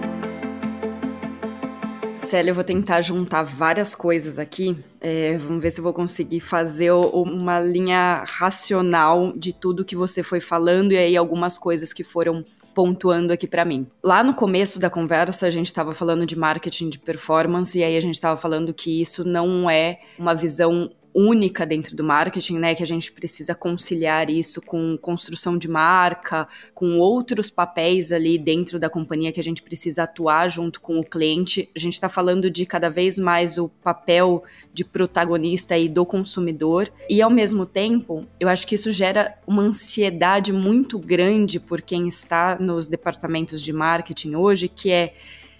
Célia, eu vou tentar juntar várias coisas aqui. É, vamos ver se eu vou conseguir fazer uma linha racional de tudo que você foi falando e aí algumas coisas que foram pontuando aqui para mim. Lá no começo da conversa, a gente estava falando de marketing de performance, e aí a gente estava falando que isso não é uma visão única dentro do marketing, né? Que a gente precisa conciliar isso com construção de marca, com outros papéis ali dentro da companhia que a gente precisa atuar junto com o cliente. A gente está falando de cada vez mais o papel de protagonista e do consumidor. E ao mesmo tempo, eu acho que isso gera uma ansiedade muito grande por quem está nos departamentos de marketing hoje, que é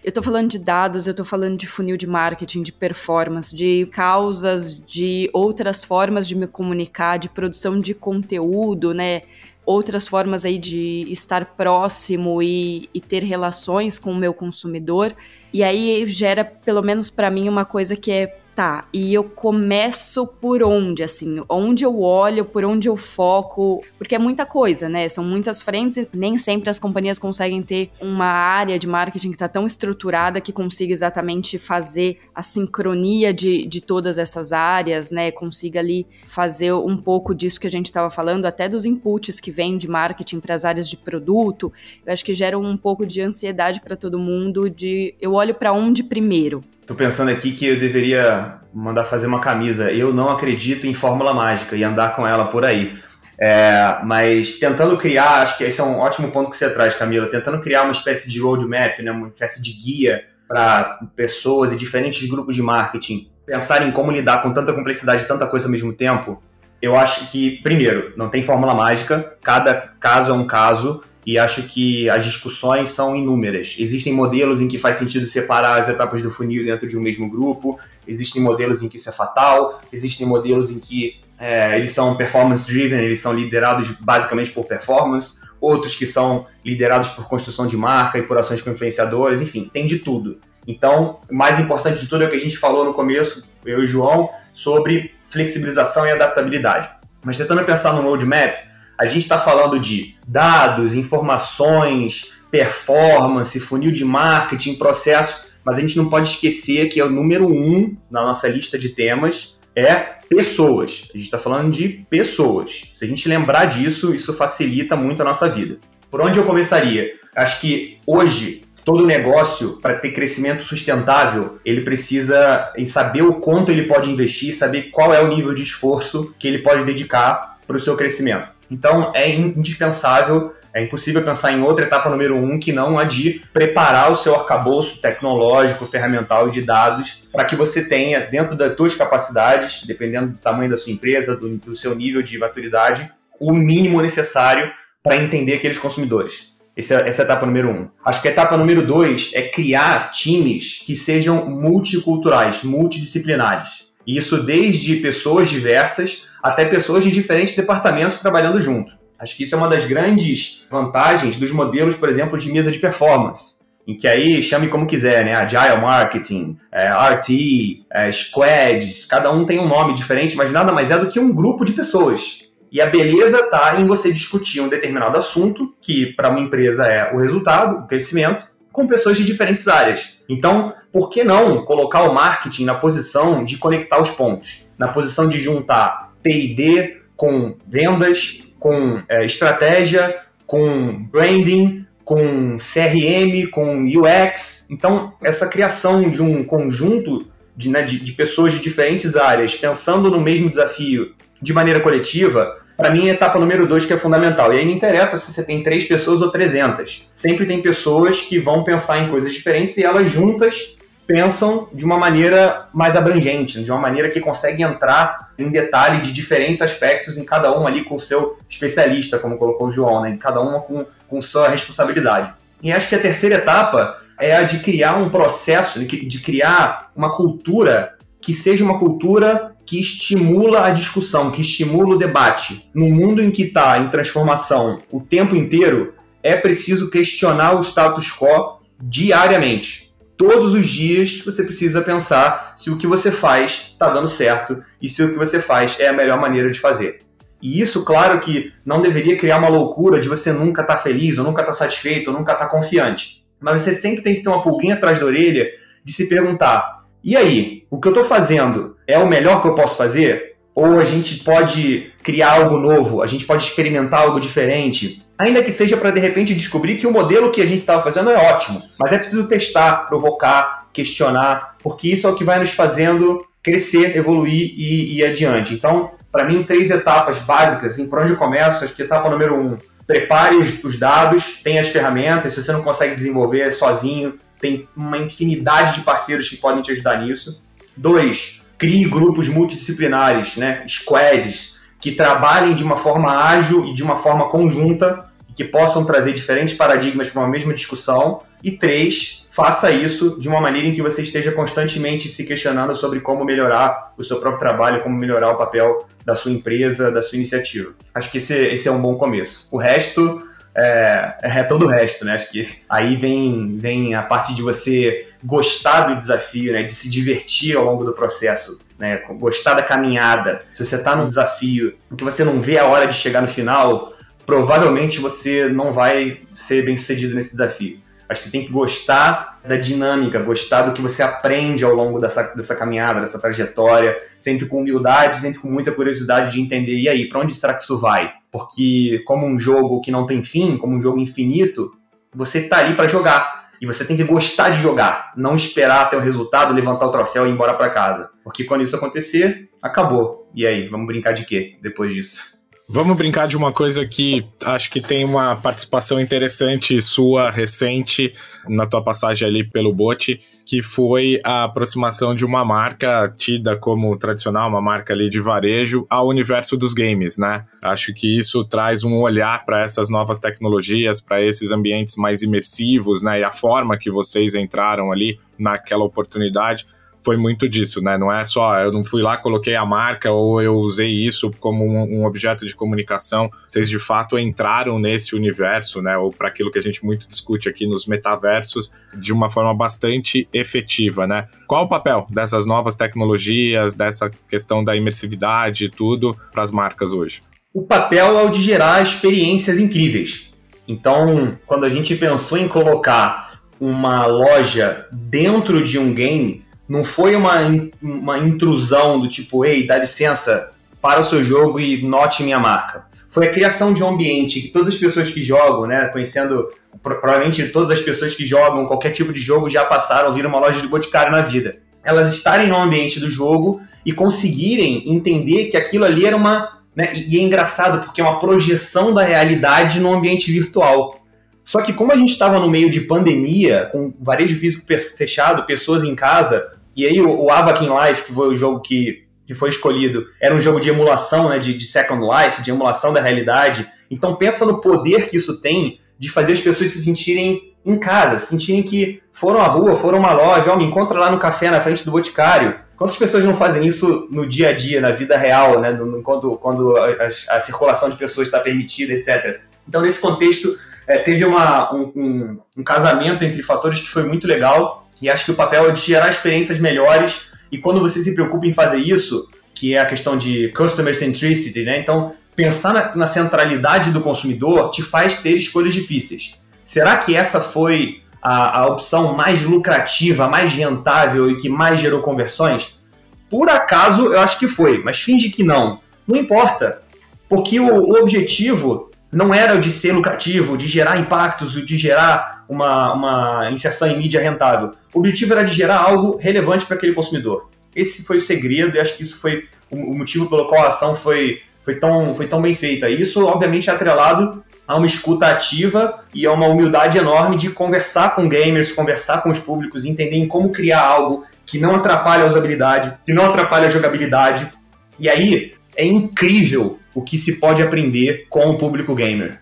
Eu estou falando de dados, eu estou falando de funil de marketing, de performance, de causas, de outras formas de me comunicar, de produção de conteúdo, né? Outras formas aí de estar próximo e, e ter relações com o meu consumidor. E aí gera, pelo menos para mim, uma coisa que é Tá, e eu começo por onde, assim? Onde eu olho, por onde eu foco? Porque é muita coisa, né? São muitas frentes e nem sempre as companhias conseguem ter uma área de marketing que está tão estruturada que consiga exatamente fazer a sincronia de, de todas essas áreas, né? Consiga ali fazer um pouco disso que a gente estava falando, até dos inputs que vêm de marketing para as áreas de produto. Eu acho que gera um pouco de ansiedade para todo mundo de eu olho para onde primeiro. Tô pensando aqui que eu deveria mandar fazer uma camisa. Eu não acredito em fórmula mágica e andar com ela por aí. É, mas tentando criar, acho que esse é um ótimo ponto que você traz, Camila, tentando criar uma espécie de roadmap, né, uma espécie de guia para pessoas e diferentes grupos de marketing pensarem em como lidar com tanta complexidade e tanta coisa ao mesmo tempo. Eu acho que, primeiro, não tem fórmula mágica, cada caso é um caso, e acho que as discussões são inúmeras. Existem modelos em que faz sentido separar as etapas do funil dentro de um mesmo grupo, existem modelos em que isso é fatal, existem modelos em que é, eles são performance driven, eles são liderados basicamente por performance, outros que são liderados por construção de marca e por ações com influenciadores, enfim, tem de tudo. Então, o mais importante de tudo é o que a gente falou no começo, eu e o João, sobre flexibilização e adaptabilidade. Mas tentando pensar no roadmap, a gente está falando de dados, informações, performance, funil de marketing, processos, mas a gente não pode esquecer que é o número um na nossa lista de temas é pessoas. A gente está falando de pessoas. Se a gente lembrar disso, isso facilita muito a nossa vida. Por onde eu começaria? Acho que hoje todo negócio para ter crescimento sustentável, ele precisa em saber o quanto ele pode investir, saber qual é o nível de esforço que ele pode dedicar para o seu crescimento. Então é indispensável, é impossível pensar em outra etapa número um que não a de preparar o seu arcabouço tecnológico, ferramental e de dados para que você tenha, dentro das suas capacidades, dependendo do tamanho da sua empresa, do, do seu nível de maturidade, o mínimo necessário para entender aqueles consumidores. Essa, essa é a etapa número um. Acho que a etapa número dois é criar times que sejam multiculturais, multidisciplinares. Isso desde pessoas diversas até pessoas de diferentes departamentos trabalhando junto. Acho que isso é uma das grandes vantagens dos modelos, por exemplo, de mesa de performance, em que aí chame como quiser, né? Agile Marketing, é, RT, é, Squads, cada um tem um nome diferente, mas nada mais é do que um grupo de pessoas. E a beleza está em você discutir um determinado assunto, que para uma empresa é o resultado, o crescimento, com pessoas de diferentes áreas. Então, por que não colocar o marketing na posição de conectar os pontos? Na posição de juntar P&D com vendas, com é, estratégia, com branding, com CRM, com UX. Então, essa criação de um conjunto de, né, de, de pessoas de diferentes áreas pensando no mesmo desafio de maneira coletiva, para mim é a etapa número dois que é fundamental. E aí não interessa se você tem três pessoas ou trezentas. Sempre tem pessoas que vão pensar em coisas diferentes e elas juntas pensam de uma maneira mais abrangente, de uma maneira que consegue entrar em detalhe de diferentes aspectos em cada um ali com o seu especialista, como colocou o João, né? cada uma com, com sua responsabilidade. E acho que a terceira etapa é a de criar um processo, de criar uma cultura que seja uma cultura que estimula a discussão, que estimula o debate. No mundo em que está em transformação o tempo inteiro, é preciso questionar o status quo diariamente todos os dias você precisa pensar se o que você faz está dando certo e se o que você faz é a melhor maneira de fazer. E isso, claro que não deveria criar uma loucura de você nunca estar tá feliz, ou nunca estar tá satisfeito, ou nunca estar tá confiante. Mas você sempre tem que ter uma pulguinha atrás da orelha de se perguntar: e aí, o que eu estou fazendo é o melhor que eu posso fazer? Ou a gente pode criar algo novo, a gente pode experimentar algo diferente? Ainda que seja para de repente descobrir que o modelo que a gente estava fazendo é ótimo, mas é preciso testar, provocar, questionar, porque isso é o que vai nos fazendo crescer, evoluir e ir adiante. Então, para mim, três etapas básicas, assim, por onde eu começo, acho que etapa número um, prepare os dados, tenha as ferramentas, se você não consegue desenvolver sozinho, tem uma infinidade de parceiros que podem te ajudar nisso. Dois, crie grupos multidisciplinares, né, squads, que trabalhem de uma forma ágil e de uma forma conjunta que possam trazer diferentes paradigmas para uma mesma discussão. E três, faça isso de uma maneira em que você esteja constantemente se questionando sobre como melhorar o seu próprio trabalho, como melhorar o papel da sua empresa, da sua iniciativa. Acho que esse, esse é um bom começo. O resto é, é todo o resto, né? Acho que aí vem, vem a parte de você gostar do desafio, né? De se divertir ao longo do processo, né? Gostar da caminhada. Se você está num desafio que você não vê a hora de chegar no final, provavelmente você não vai ser bem sucedido nesse desafio. Acho que você tem que gostar da dinâmica, gostar do que você aprende ao longo dessa, dessa caminhada, dessa trajetória, sempre com humildade, sempre com muita curiosidade de entender, e aí, para onde será que isso vai? Porque, como um jogo que não tem fim, como um jogo infinito, você está ali para jogar. E você tem que gostar de jogar, não esperar até o resultado, levantar o troféu e ir embora para casa. Porque quando isso acontecer, acabou. E aí, vamos brincar de quê depois disso? Vamos brincar de uma coisa que acho que tem uma participação interessante sua, recente, na tua passagem ali pelo Bote, que foi a aproximação de uma marca tida como tradicional, uma marca ali de varejo, ao universo dos games, né? Acho que isso traz um olhar para essas novas tecnologias, para esses ambientes mais imersivos, né? E a forma que vocês entraram ali naquela oportunidade foi muito disso, né? Não é só eu não fui lá, coloquei a marca ou eu usei isso como um, um objeto de comunicação. Vocês de fato entraram nesse universo, né? Ou para aquilo que a gente muito discute aqui nos metaversos de uma forma bastante efetiva, né? Qual o papel dessas novas tecnologias, dessa questão da imersividade e tudo para as marcas hoje? O papel é o de gerar experiências incríveis. Então, quando a gente pensou em colocar uma loja dentro de um game, não foi uma, uma intrusão do tipo, ei, dá licença, para o seu jogo e note minha marca. Foi a criação de um ambiente que todas as pessoas que jogam, né, conhecendo, provavelmente todas as pessoas que jogam qualquer tipo de jogo já passaram a vir uma loja de boticário na vida. Elas estarem no ambiente do jogo e conseguirem entender que aquilo ali era uma. Né, e é engraçado porque é uma projeção da realidade no ambiente virtual. Só que como a gente estava no meio de pandemia, com varejo físico fechado, pessoas em casa, e aí o, o Avakin Life, que foi o jogo que, que foi escolhido, era um jogo de emulação, né, de, de Second Life, de emulação da realidade. Então pensa no poder que isso tem de fazer as pessoas se sentirem em casa, sentirem que foram à rua, foram a uma loja, ó, me encontra lá no café na frente do Boticário. Quantas pessoas não fazem isso no dia a dia, na vida real, né, quando, quando a, a, circulação de pessoas está permitida, etc. Então, nesse contexto, é, teve uma, um, um, um casamento entre fatores que foi muito legal e acho que o papel é de gerar experiências melhores. E quando você se preocupa em fazer isso, que é a questão de customer centricity, né? Então, pensar na, na centralidade do consumidor te faz ter escolhas difíceis. Será que essa foi a, a opção mais lucrativa, mais rentável e que mais gerou conversões? Por acaso, eu acho que foi, mas finge que não. Não importa, porque o, o objetivo não era o de ser lucrativo, de gerar impactos, de gerar uma, uma inserção em mídia rentável. O objetivo era de gerar algo relevante para aquele consumidor. Esse foi o segredo e acho que isso foi o, motivo pelo qual a ação foi, foi, tão, foi tão bem feita. E isso, obviamente, é atrelado a uma escuta ativa e a uma humildade enorme de conversar com gamers, conversar com os públicos, entenderem como criar algo que não atrapalhe a usabilidade, que não atrapalhe a jogabilidade. E aí é incrível o que se pode aprender com o público gamer.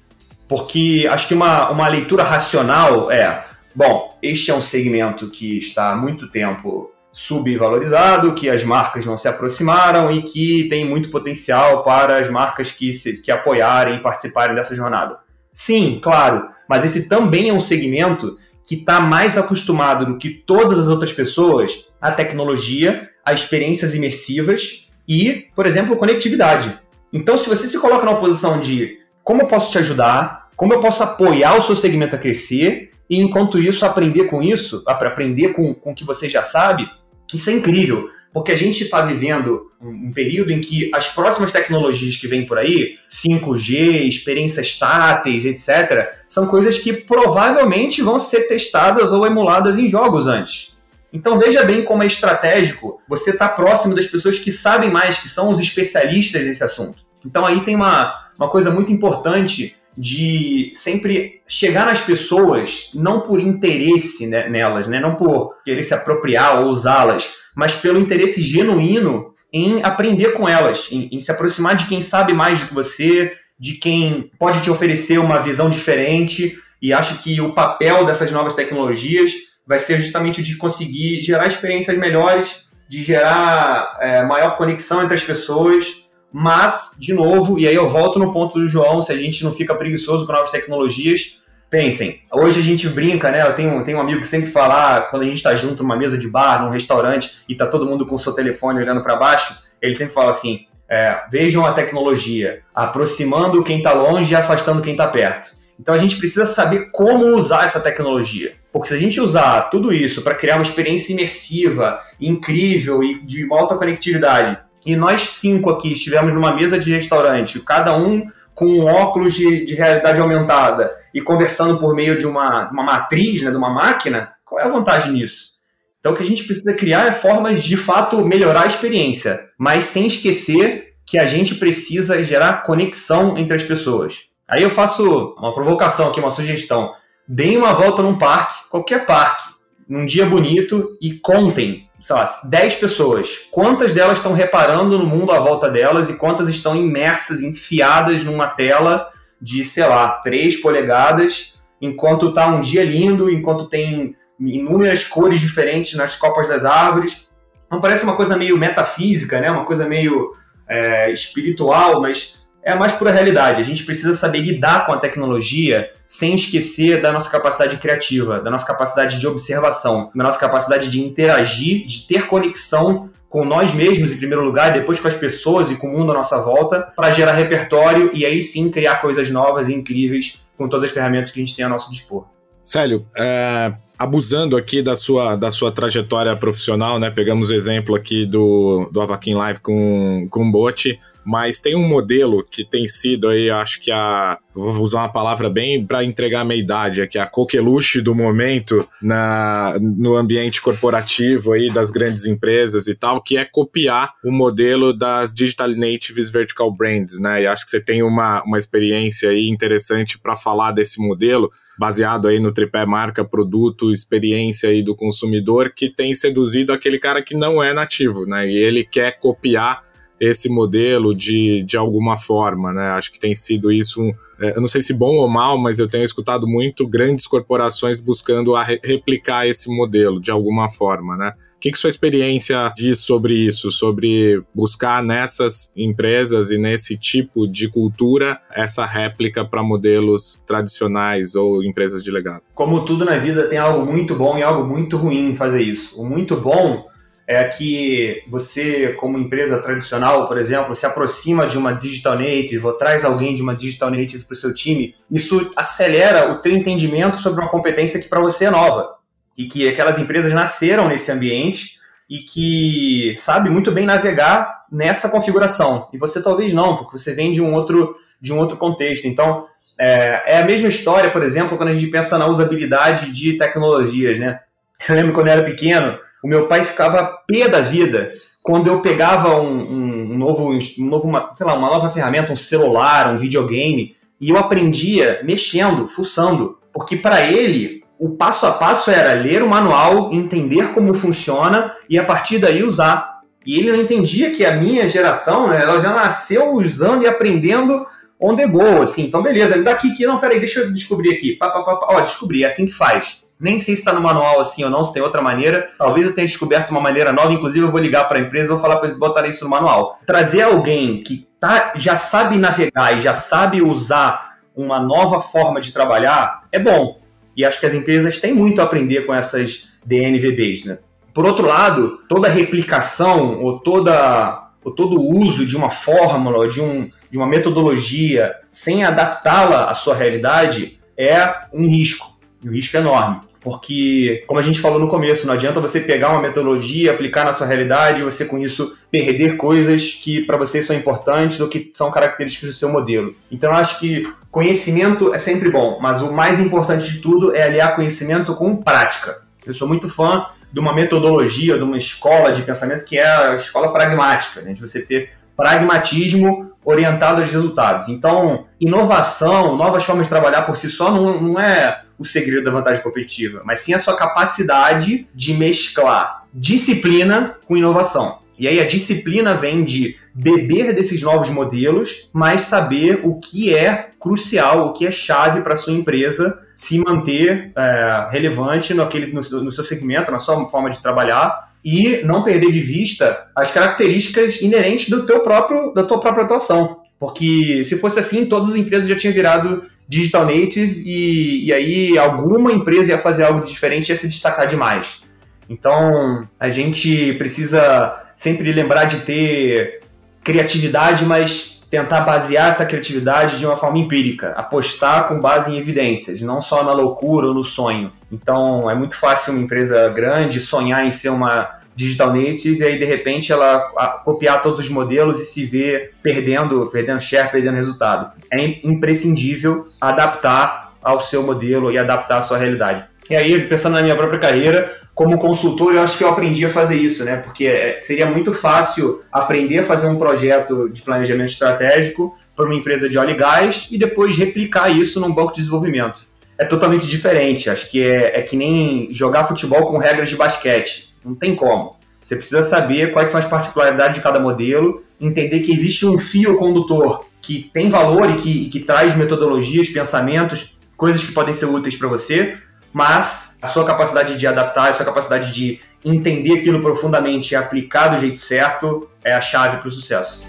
Porque acho que uma, uma leitura racional é: bom, este é um segmento que está há muito tempo subvalorizado, que as marcas não se aproximaram e que tem muito potencial para as marcas que, se, que apoiarem e participarem dessa jornada. Sim, claro, mas esse também é um segmento que está mais acostumado do que todas as outras pessoas à tecnologia, a experiências imersivas e, por exemplo, conectividade. Então, se você se coloca numa posição de como eu posso te ajudar, como eu posso apoiar o seu segmento a crescer, e enquanto isso, aprender com isso, aprender com, com o que você já sabe, isso é incrível, porque a gente está vivendo um, período em que as próximas tecnologias que vêm por aí, 5G, experiências táteis, etc., são coisas que provavelmente vão ser testadas ou emuladas em jogos antes. Então veja bem como é estratégico você estar tá próximo das pessoas que sabem mais, que são os especialistas nesse assunto. Então aí tem uma, uma coisa muito importante de sempre chegar nas pessoas não por interesse nelas, né, não por querer se apropriar ou usá-las, mas pelo interesse genuíno em aprender com elas, em, em se aproximar de quem sabe mais do que você, de quem pode te oferecer uma visão diferente. E acho que o papel dessas novas tecnologias vai ser justamente de conseguir gerar experiências melhores, de gerar é, maior conexão entre as pessoas, mas, de novo, e aí eu volto no ponto do João, se a gente não fica preguiçoso com novas tecnologias, pensem, hoje a gente brinca, né? Eu tenho, tenho um amigo que sempre fala, ah, quando a gente está junto numa mesa de bar, num restaurante, e tá todo mundo com o seu telefone olhando para baixo, ele sempre fala assim, é, vejam a tecnologia, aproximando quem está longe e afastando quem está perto. Então a gente precisa saber como usar essa tecnologia. Porque se a gente usar tudo isso para criar uma experiência imersiva, incrível e de alta conectividade, e nós cinco aqui estivemos numa mesa de restaurante, cada um com um óculos de, de realidade aumentada e conversando por meio de uma, uma matriz, né, de uma máquina, qual é a vantagem nisso? Então, o que a gente precisa criar é formas de fato melhorar a experiência, mas sem esquecer que a gente precisa gerar conexão entre as pessoas. Aí eu faço uma provocação aqui, uma sugestão. Deem uma volta num parque, qualquer parque, num dia bonito e contem, sei lá, 10 pessoas. Quantas delas estão reparando no mundo à volta delas e quantas estão imersas, enfiadas numa tela de, sei lá, 3 polegadas, enquanto tá um dia lindo, enquanto tem inúmeras cores diferentes nas copas das árvores. Não parece uma coisa meio metafísica, né? Uma coisa meio é, espiritual, mas é a mais pura realidade. A gente precisa saber lidar com a tecnologia sem esquecer da nossa capacidade criativa, da nossa capacidade de observação, da nossa capacidade de interagir, de ter conexão com nós mesmos em primeiro lugar, depois com as pessoas e com o mundo à nossa volta, para gerar repertório e aí sim criar coisas novas e incríveis com todas as ferramentas que a gente tem a nosso dispor. Célio, é, abusando aqui da sua, da sua trajetória profissional, né? Pegamos o exemplo aqui do, do Avakin Live com, com o Bote, mas tem um modelo que tem sido aí, acho que a. Vou usar uma palavra bem para entregar a meia idade, que é a coqueluche do momento na, no ambiente corporativo aí das grandes empresas e tal, que é copiar o modelo das Digital Natives Vertical Brands, né? E acho que você tem uma, uma experiência aí interessante para falar desse modelo baseado aí no tripé marca, produto, experiência aí do consumidor, que tem seduzido aquele cara que não é nativo, né? E ele quer copiar esse modelo de, de alguma forma, né? Acho que tem sido isso, um, é, eu não sei se bom ou mal, mas eu tenho escutado muito grandes corporações buscando a re replicar esse modelo de alguma forma, né? O que, que sua experiência diz sobre isso, sobre buscar nessas empresas e nesse tipo de cultura essa réplica para modelos tradicionais ou empresas de legado? Como tudo na vida, tem algo muito bom e algo muito ruim em fazer isso. O muito bom é que você, como empresa tradicional, por exemplo, se aproxima de uma digital native ou traz alguém de uma digital native para o seu time, isso acelera o teu entendimento sobre uma competência que para você é nova e que aquelas empresas nasceram nesse ambiente e que sabe muito bem navegar nessa configuração. E você talvez não, porque você vem de um outro, de um outro contexto. Então, é, é a mesma história, por exemplo, quando a gente pensa na usabilidade de tecnologias, né? Eu lembro quando eu era pequeno, o meu pai ficava pé da vida quando eu pegava um, um novo, um novo uma, sei lá, uma nova ferramenta, um celular, um videogame, e eu aprendia mexendo, fuçando, porque para ele o passo a passo era ler o manual, entender como funciona e a partir daí usar. E ele não entendia que a minha geração, né, ela já nasceu usando e aprendendo on the go, assim. Então, beleza, ele daqui que não, peraí, deixa eu descobrir aqui. Pá, pá, pá, ó, descobri, é assim que faz. Nem sei se está no manual assim ou não, se tem outra maneira. Talvez eu tenha descoberto uma maneira nova, inclusive eu vou ligar para a empresa e vou falar para eles botarem isso no manual. Trazer alguém que tá, já sabe navegar e já sabe usar uma nova forma de trabalhar é bom. E acho que as empresas têm muito a aprender com essas DNVBs, né? Por outro lado, toda replicação ou, toda, ou todo uso de uma fórmula ou de, um, de uma metodologia sem adaptá-la à sua realidade é um risco, um risco enorme. Porque, como a gente falou no começo, não adianta você pegar uma metodologia, aplicar na sua realidade e você com isso perder coisas que para você são importantes ou que são características do seu modelo. Então, eu acho que conhecimento é sempre bom, mas o mais importante de tudo é aliar conhecimento com prática. Eu sou muito fã de uma metodologia, de uma escola de pensamento que é a escola pragmática, né? de você ter pragmatismo orientado aos resultados. Então, inovação, novas formas de trabalhar por si só não, não é o segredo da vantagem competitiva, mas sim a sua capacidade de mesclar disciplina com inovação. E aí a disciplina vem de beber desses novos modelos, mas saber o que é crucial, o que é chave para sua empresa se manter é, relevante no, aquele, no, no seu segmento, na sua forma de trabalhar e não perder de vista as características inerentes do teu próprio, da tua própria atuação. Porque se fosse assim, todas as empresas já tinham virado digital native e, e aí alguma empresa ia fazer algo diferente e ia se destacar demais. Então a gente precisa sempre lembrar de ter criatividade, mas tentar basear essa criatividade de uma forma empírica, apostar com base em evidências, não só na loucura ou no sonho. Então é muito fácil uma empresa grande sonhar em ser uma digital native e aí de repente ela copiar todos os modelos e se ver perdendo, perdendo share, perdendo resultado. É imprescindível adaptar ao seu modelo e adaptar à sua realidade. E aí, pensando na minha própria carreira, como consultor, eu acho que eu aprendi a fazer isso, né? Porque é, seria muito fácil aprender a fazer um projeto de planejamento estratégico para uma empresa de óleo e gás e depois replicar isso num banco de desenvolvimento. É totalmente diferente. Acho que é, é que nem jogar futebol com regras de basquete não tem como. Você precisa saber quais são as particularidades de cada modelo, entender que existe um fio condutor que tem valor e que, que traz metodologias, pensamentos, coisas que podem ser úteis para você, mas a sua capacidade de adaptar, a sua capacidade de entender aquilo profundamente e aplicar do jeito certo é a chave para o sucesso.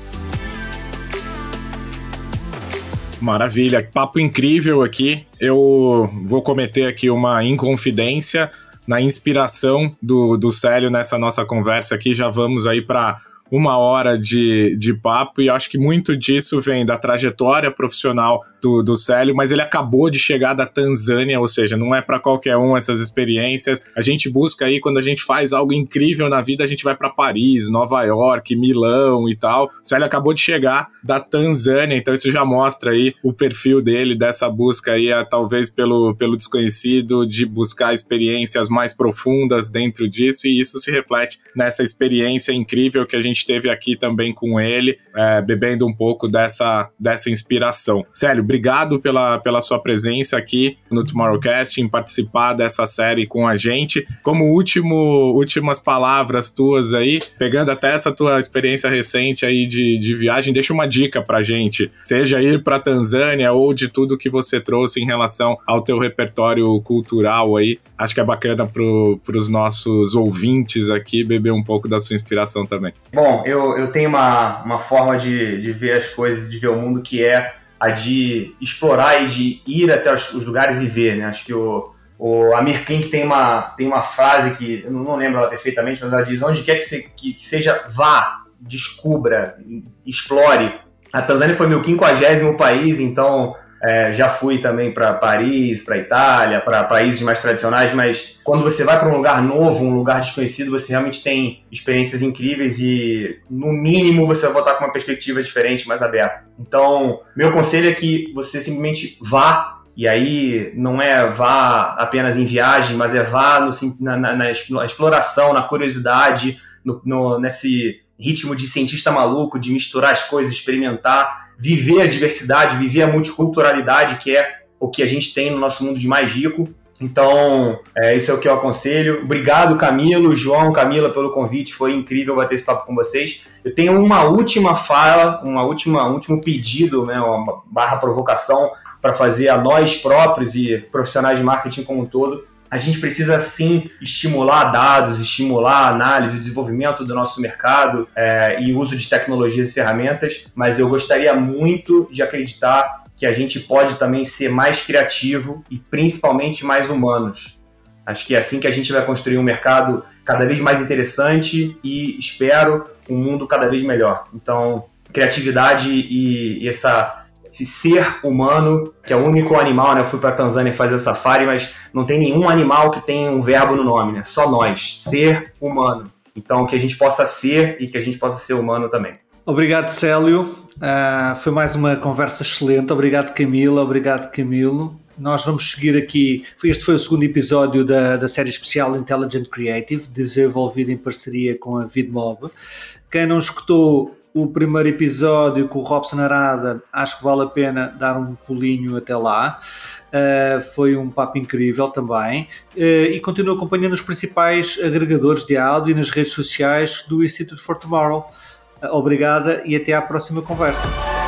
Maravilha, papo incrível aqui. Eu vou cometer aqui uma inconfidência na inspiração do, do Célio nessa nossa conversa aqui. Já vamos aí para uma hora de, de papo e acho que muito disso vem da trajetória profissional do, do Célio, mas ele acabou de chegar da Tanzânia, ou seja, não é para qualquer um essas experiências. A gente busca aí, quando a gente faz algo incrível na vida, a gente vai para Paris, Nova York, Milão e tal. O Célio acabou de chegar da Tanzânia, então isso já mostra aí o perfil dele, dessa busca aí, talvez pelo, pelo desconhecido, de buscar experiências mais profundas dentro disso, e isso se reflete nessa experiência incrível que a gente teve aqui também com ele, é, bebendo um pouco dessa, dessa inspiração. Célio, obrigado pela, pela sua presença aqui no Tomorrowcast, em participar dessa série com a gente. Como último, últimas palavras tuas aí, pegando até essa tua experiência recente aí de, de viagem, deixa uma dica pra gente, seja ir pra Tanzânia ou de tudo que você trouxe em relação ao teu repertório cultural aí. Acho que é bacana pro, pros nossos ouvintes aqui beber um pouco da sua inspiração também. Bom, eu, eu tenho uma, uma forma de, de ver as coisas, de ver o mundo que é a de explorar e de ir até os, os lugares e ver, né? Acho que o, o Amir Klink tem uma, tem uma frase que eu não lembro ela perfeitamente, mas ela diz: onde quer que, se, que seja, vá, descubra, explore. A Tanzânia foi meu quinquagésimo país, então é, já fui também para Paris, para Itália, para países mais tradicionais, mas quando você vai para um lugar novo, um lugar desconhecido, você realmente tem experiências incríveis e, no mínimo, você vai voltar com uma perspectiva diferente, mais aberta. Então, meu conselho é que você simplesmente vá. E aí não é vá apenas em viagem, mas é vá no, na, na, na exploração, na curiosidade, no, no, nesse ritmo de cientista maluco, de misturar as coisas, experimentar viver a diversidade, viver a multiculturalidade, que é o que a gente tem no nosso mundo de mais rico. Então, é, isso é o que eu aconselho. Obrigado, Camilo, João, Camila, pelo convite. Foi incrível bater esse papo com vocês. Eu tenho uma última fala, uma última, um último pedido, né, uma barra provocação para fazer a nós próprios e profissionais de marketing como um todo a gente precisa sim estimular dados, estimular a análise, o desenvolvimento do nosso mercado é, e uso de tecnologias e ferramentas, mas eu gostaria muito de acreditar que a gente pode também ser mais criativo e principalmente mais humanos. Acho que é assim que a gente vai construir um mercado cada vez mais interessante e espero um mundo cada vez melhor. Então, criatividade e, e essa esse ser humano, que é o único animal, né? Eu fui para Tanzânia fazer safari, mas não tem nenhum animal que tenha um verbo no nome, né? Só nós, ser humano. Então, que a gente possa ser e que a gente possa ser humano também. Obrigado, Célio. Uh, foi mais uma conversa excelente. Obrigado, Camila. Obrigado, Camilo. Nós vamos seguir aqui. Este foi o segundo episódio da, da série especial Intelligent Creative, desenvolvida em parceria com a VidMob. Quem não escutou o primeiro episódio com o Robson Arada, acho que vale a pena dar um pulinho até lá. Uh, foi um papo incrível também. Uh, e continuo acompanhando os principais agregadores de áudio e nas redes sociais do Institute for Tomorrow. Uh, obrigada e até à próxima conversa.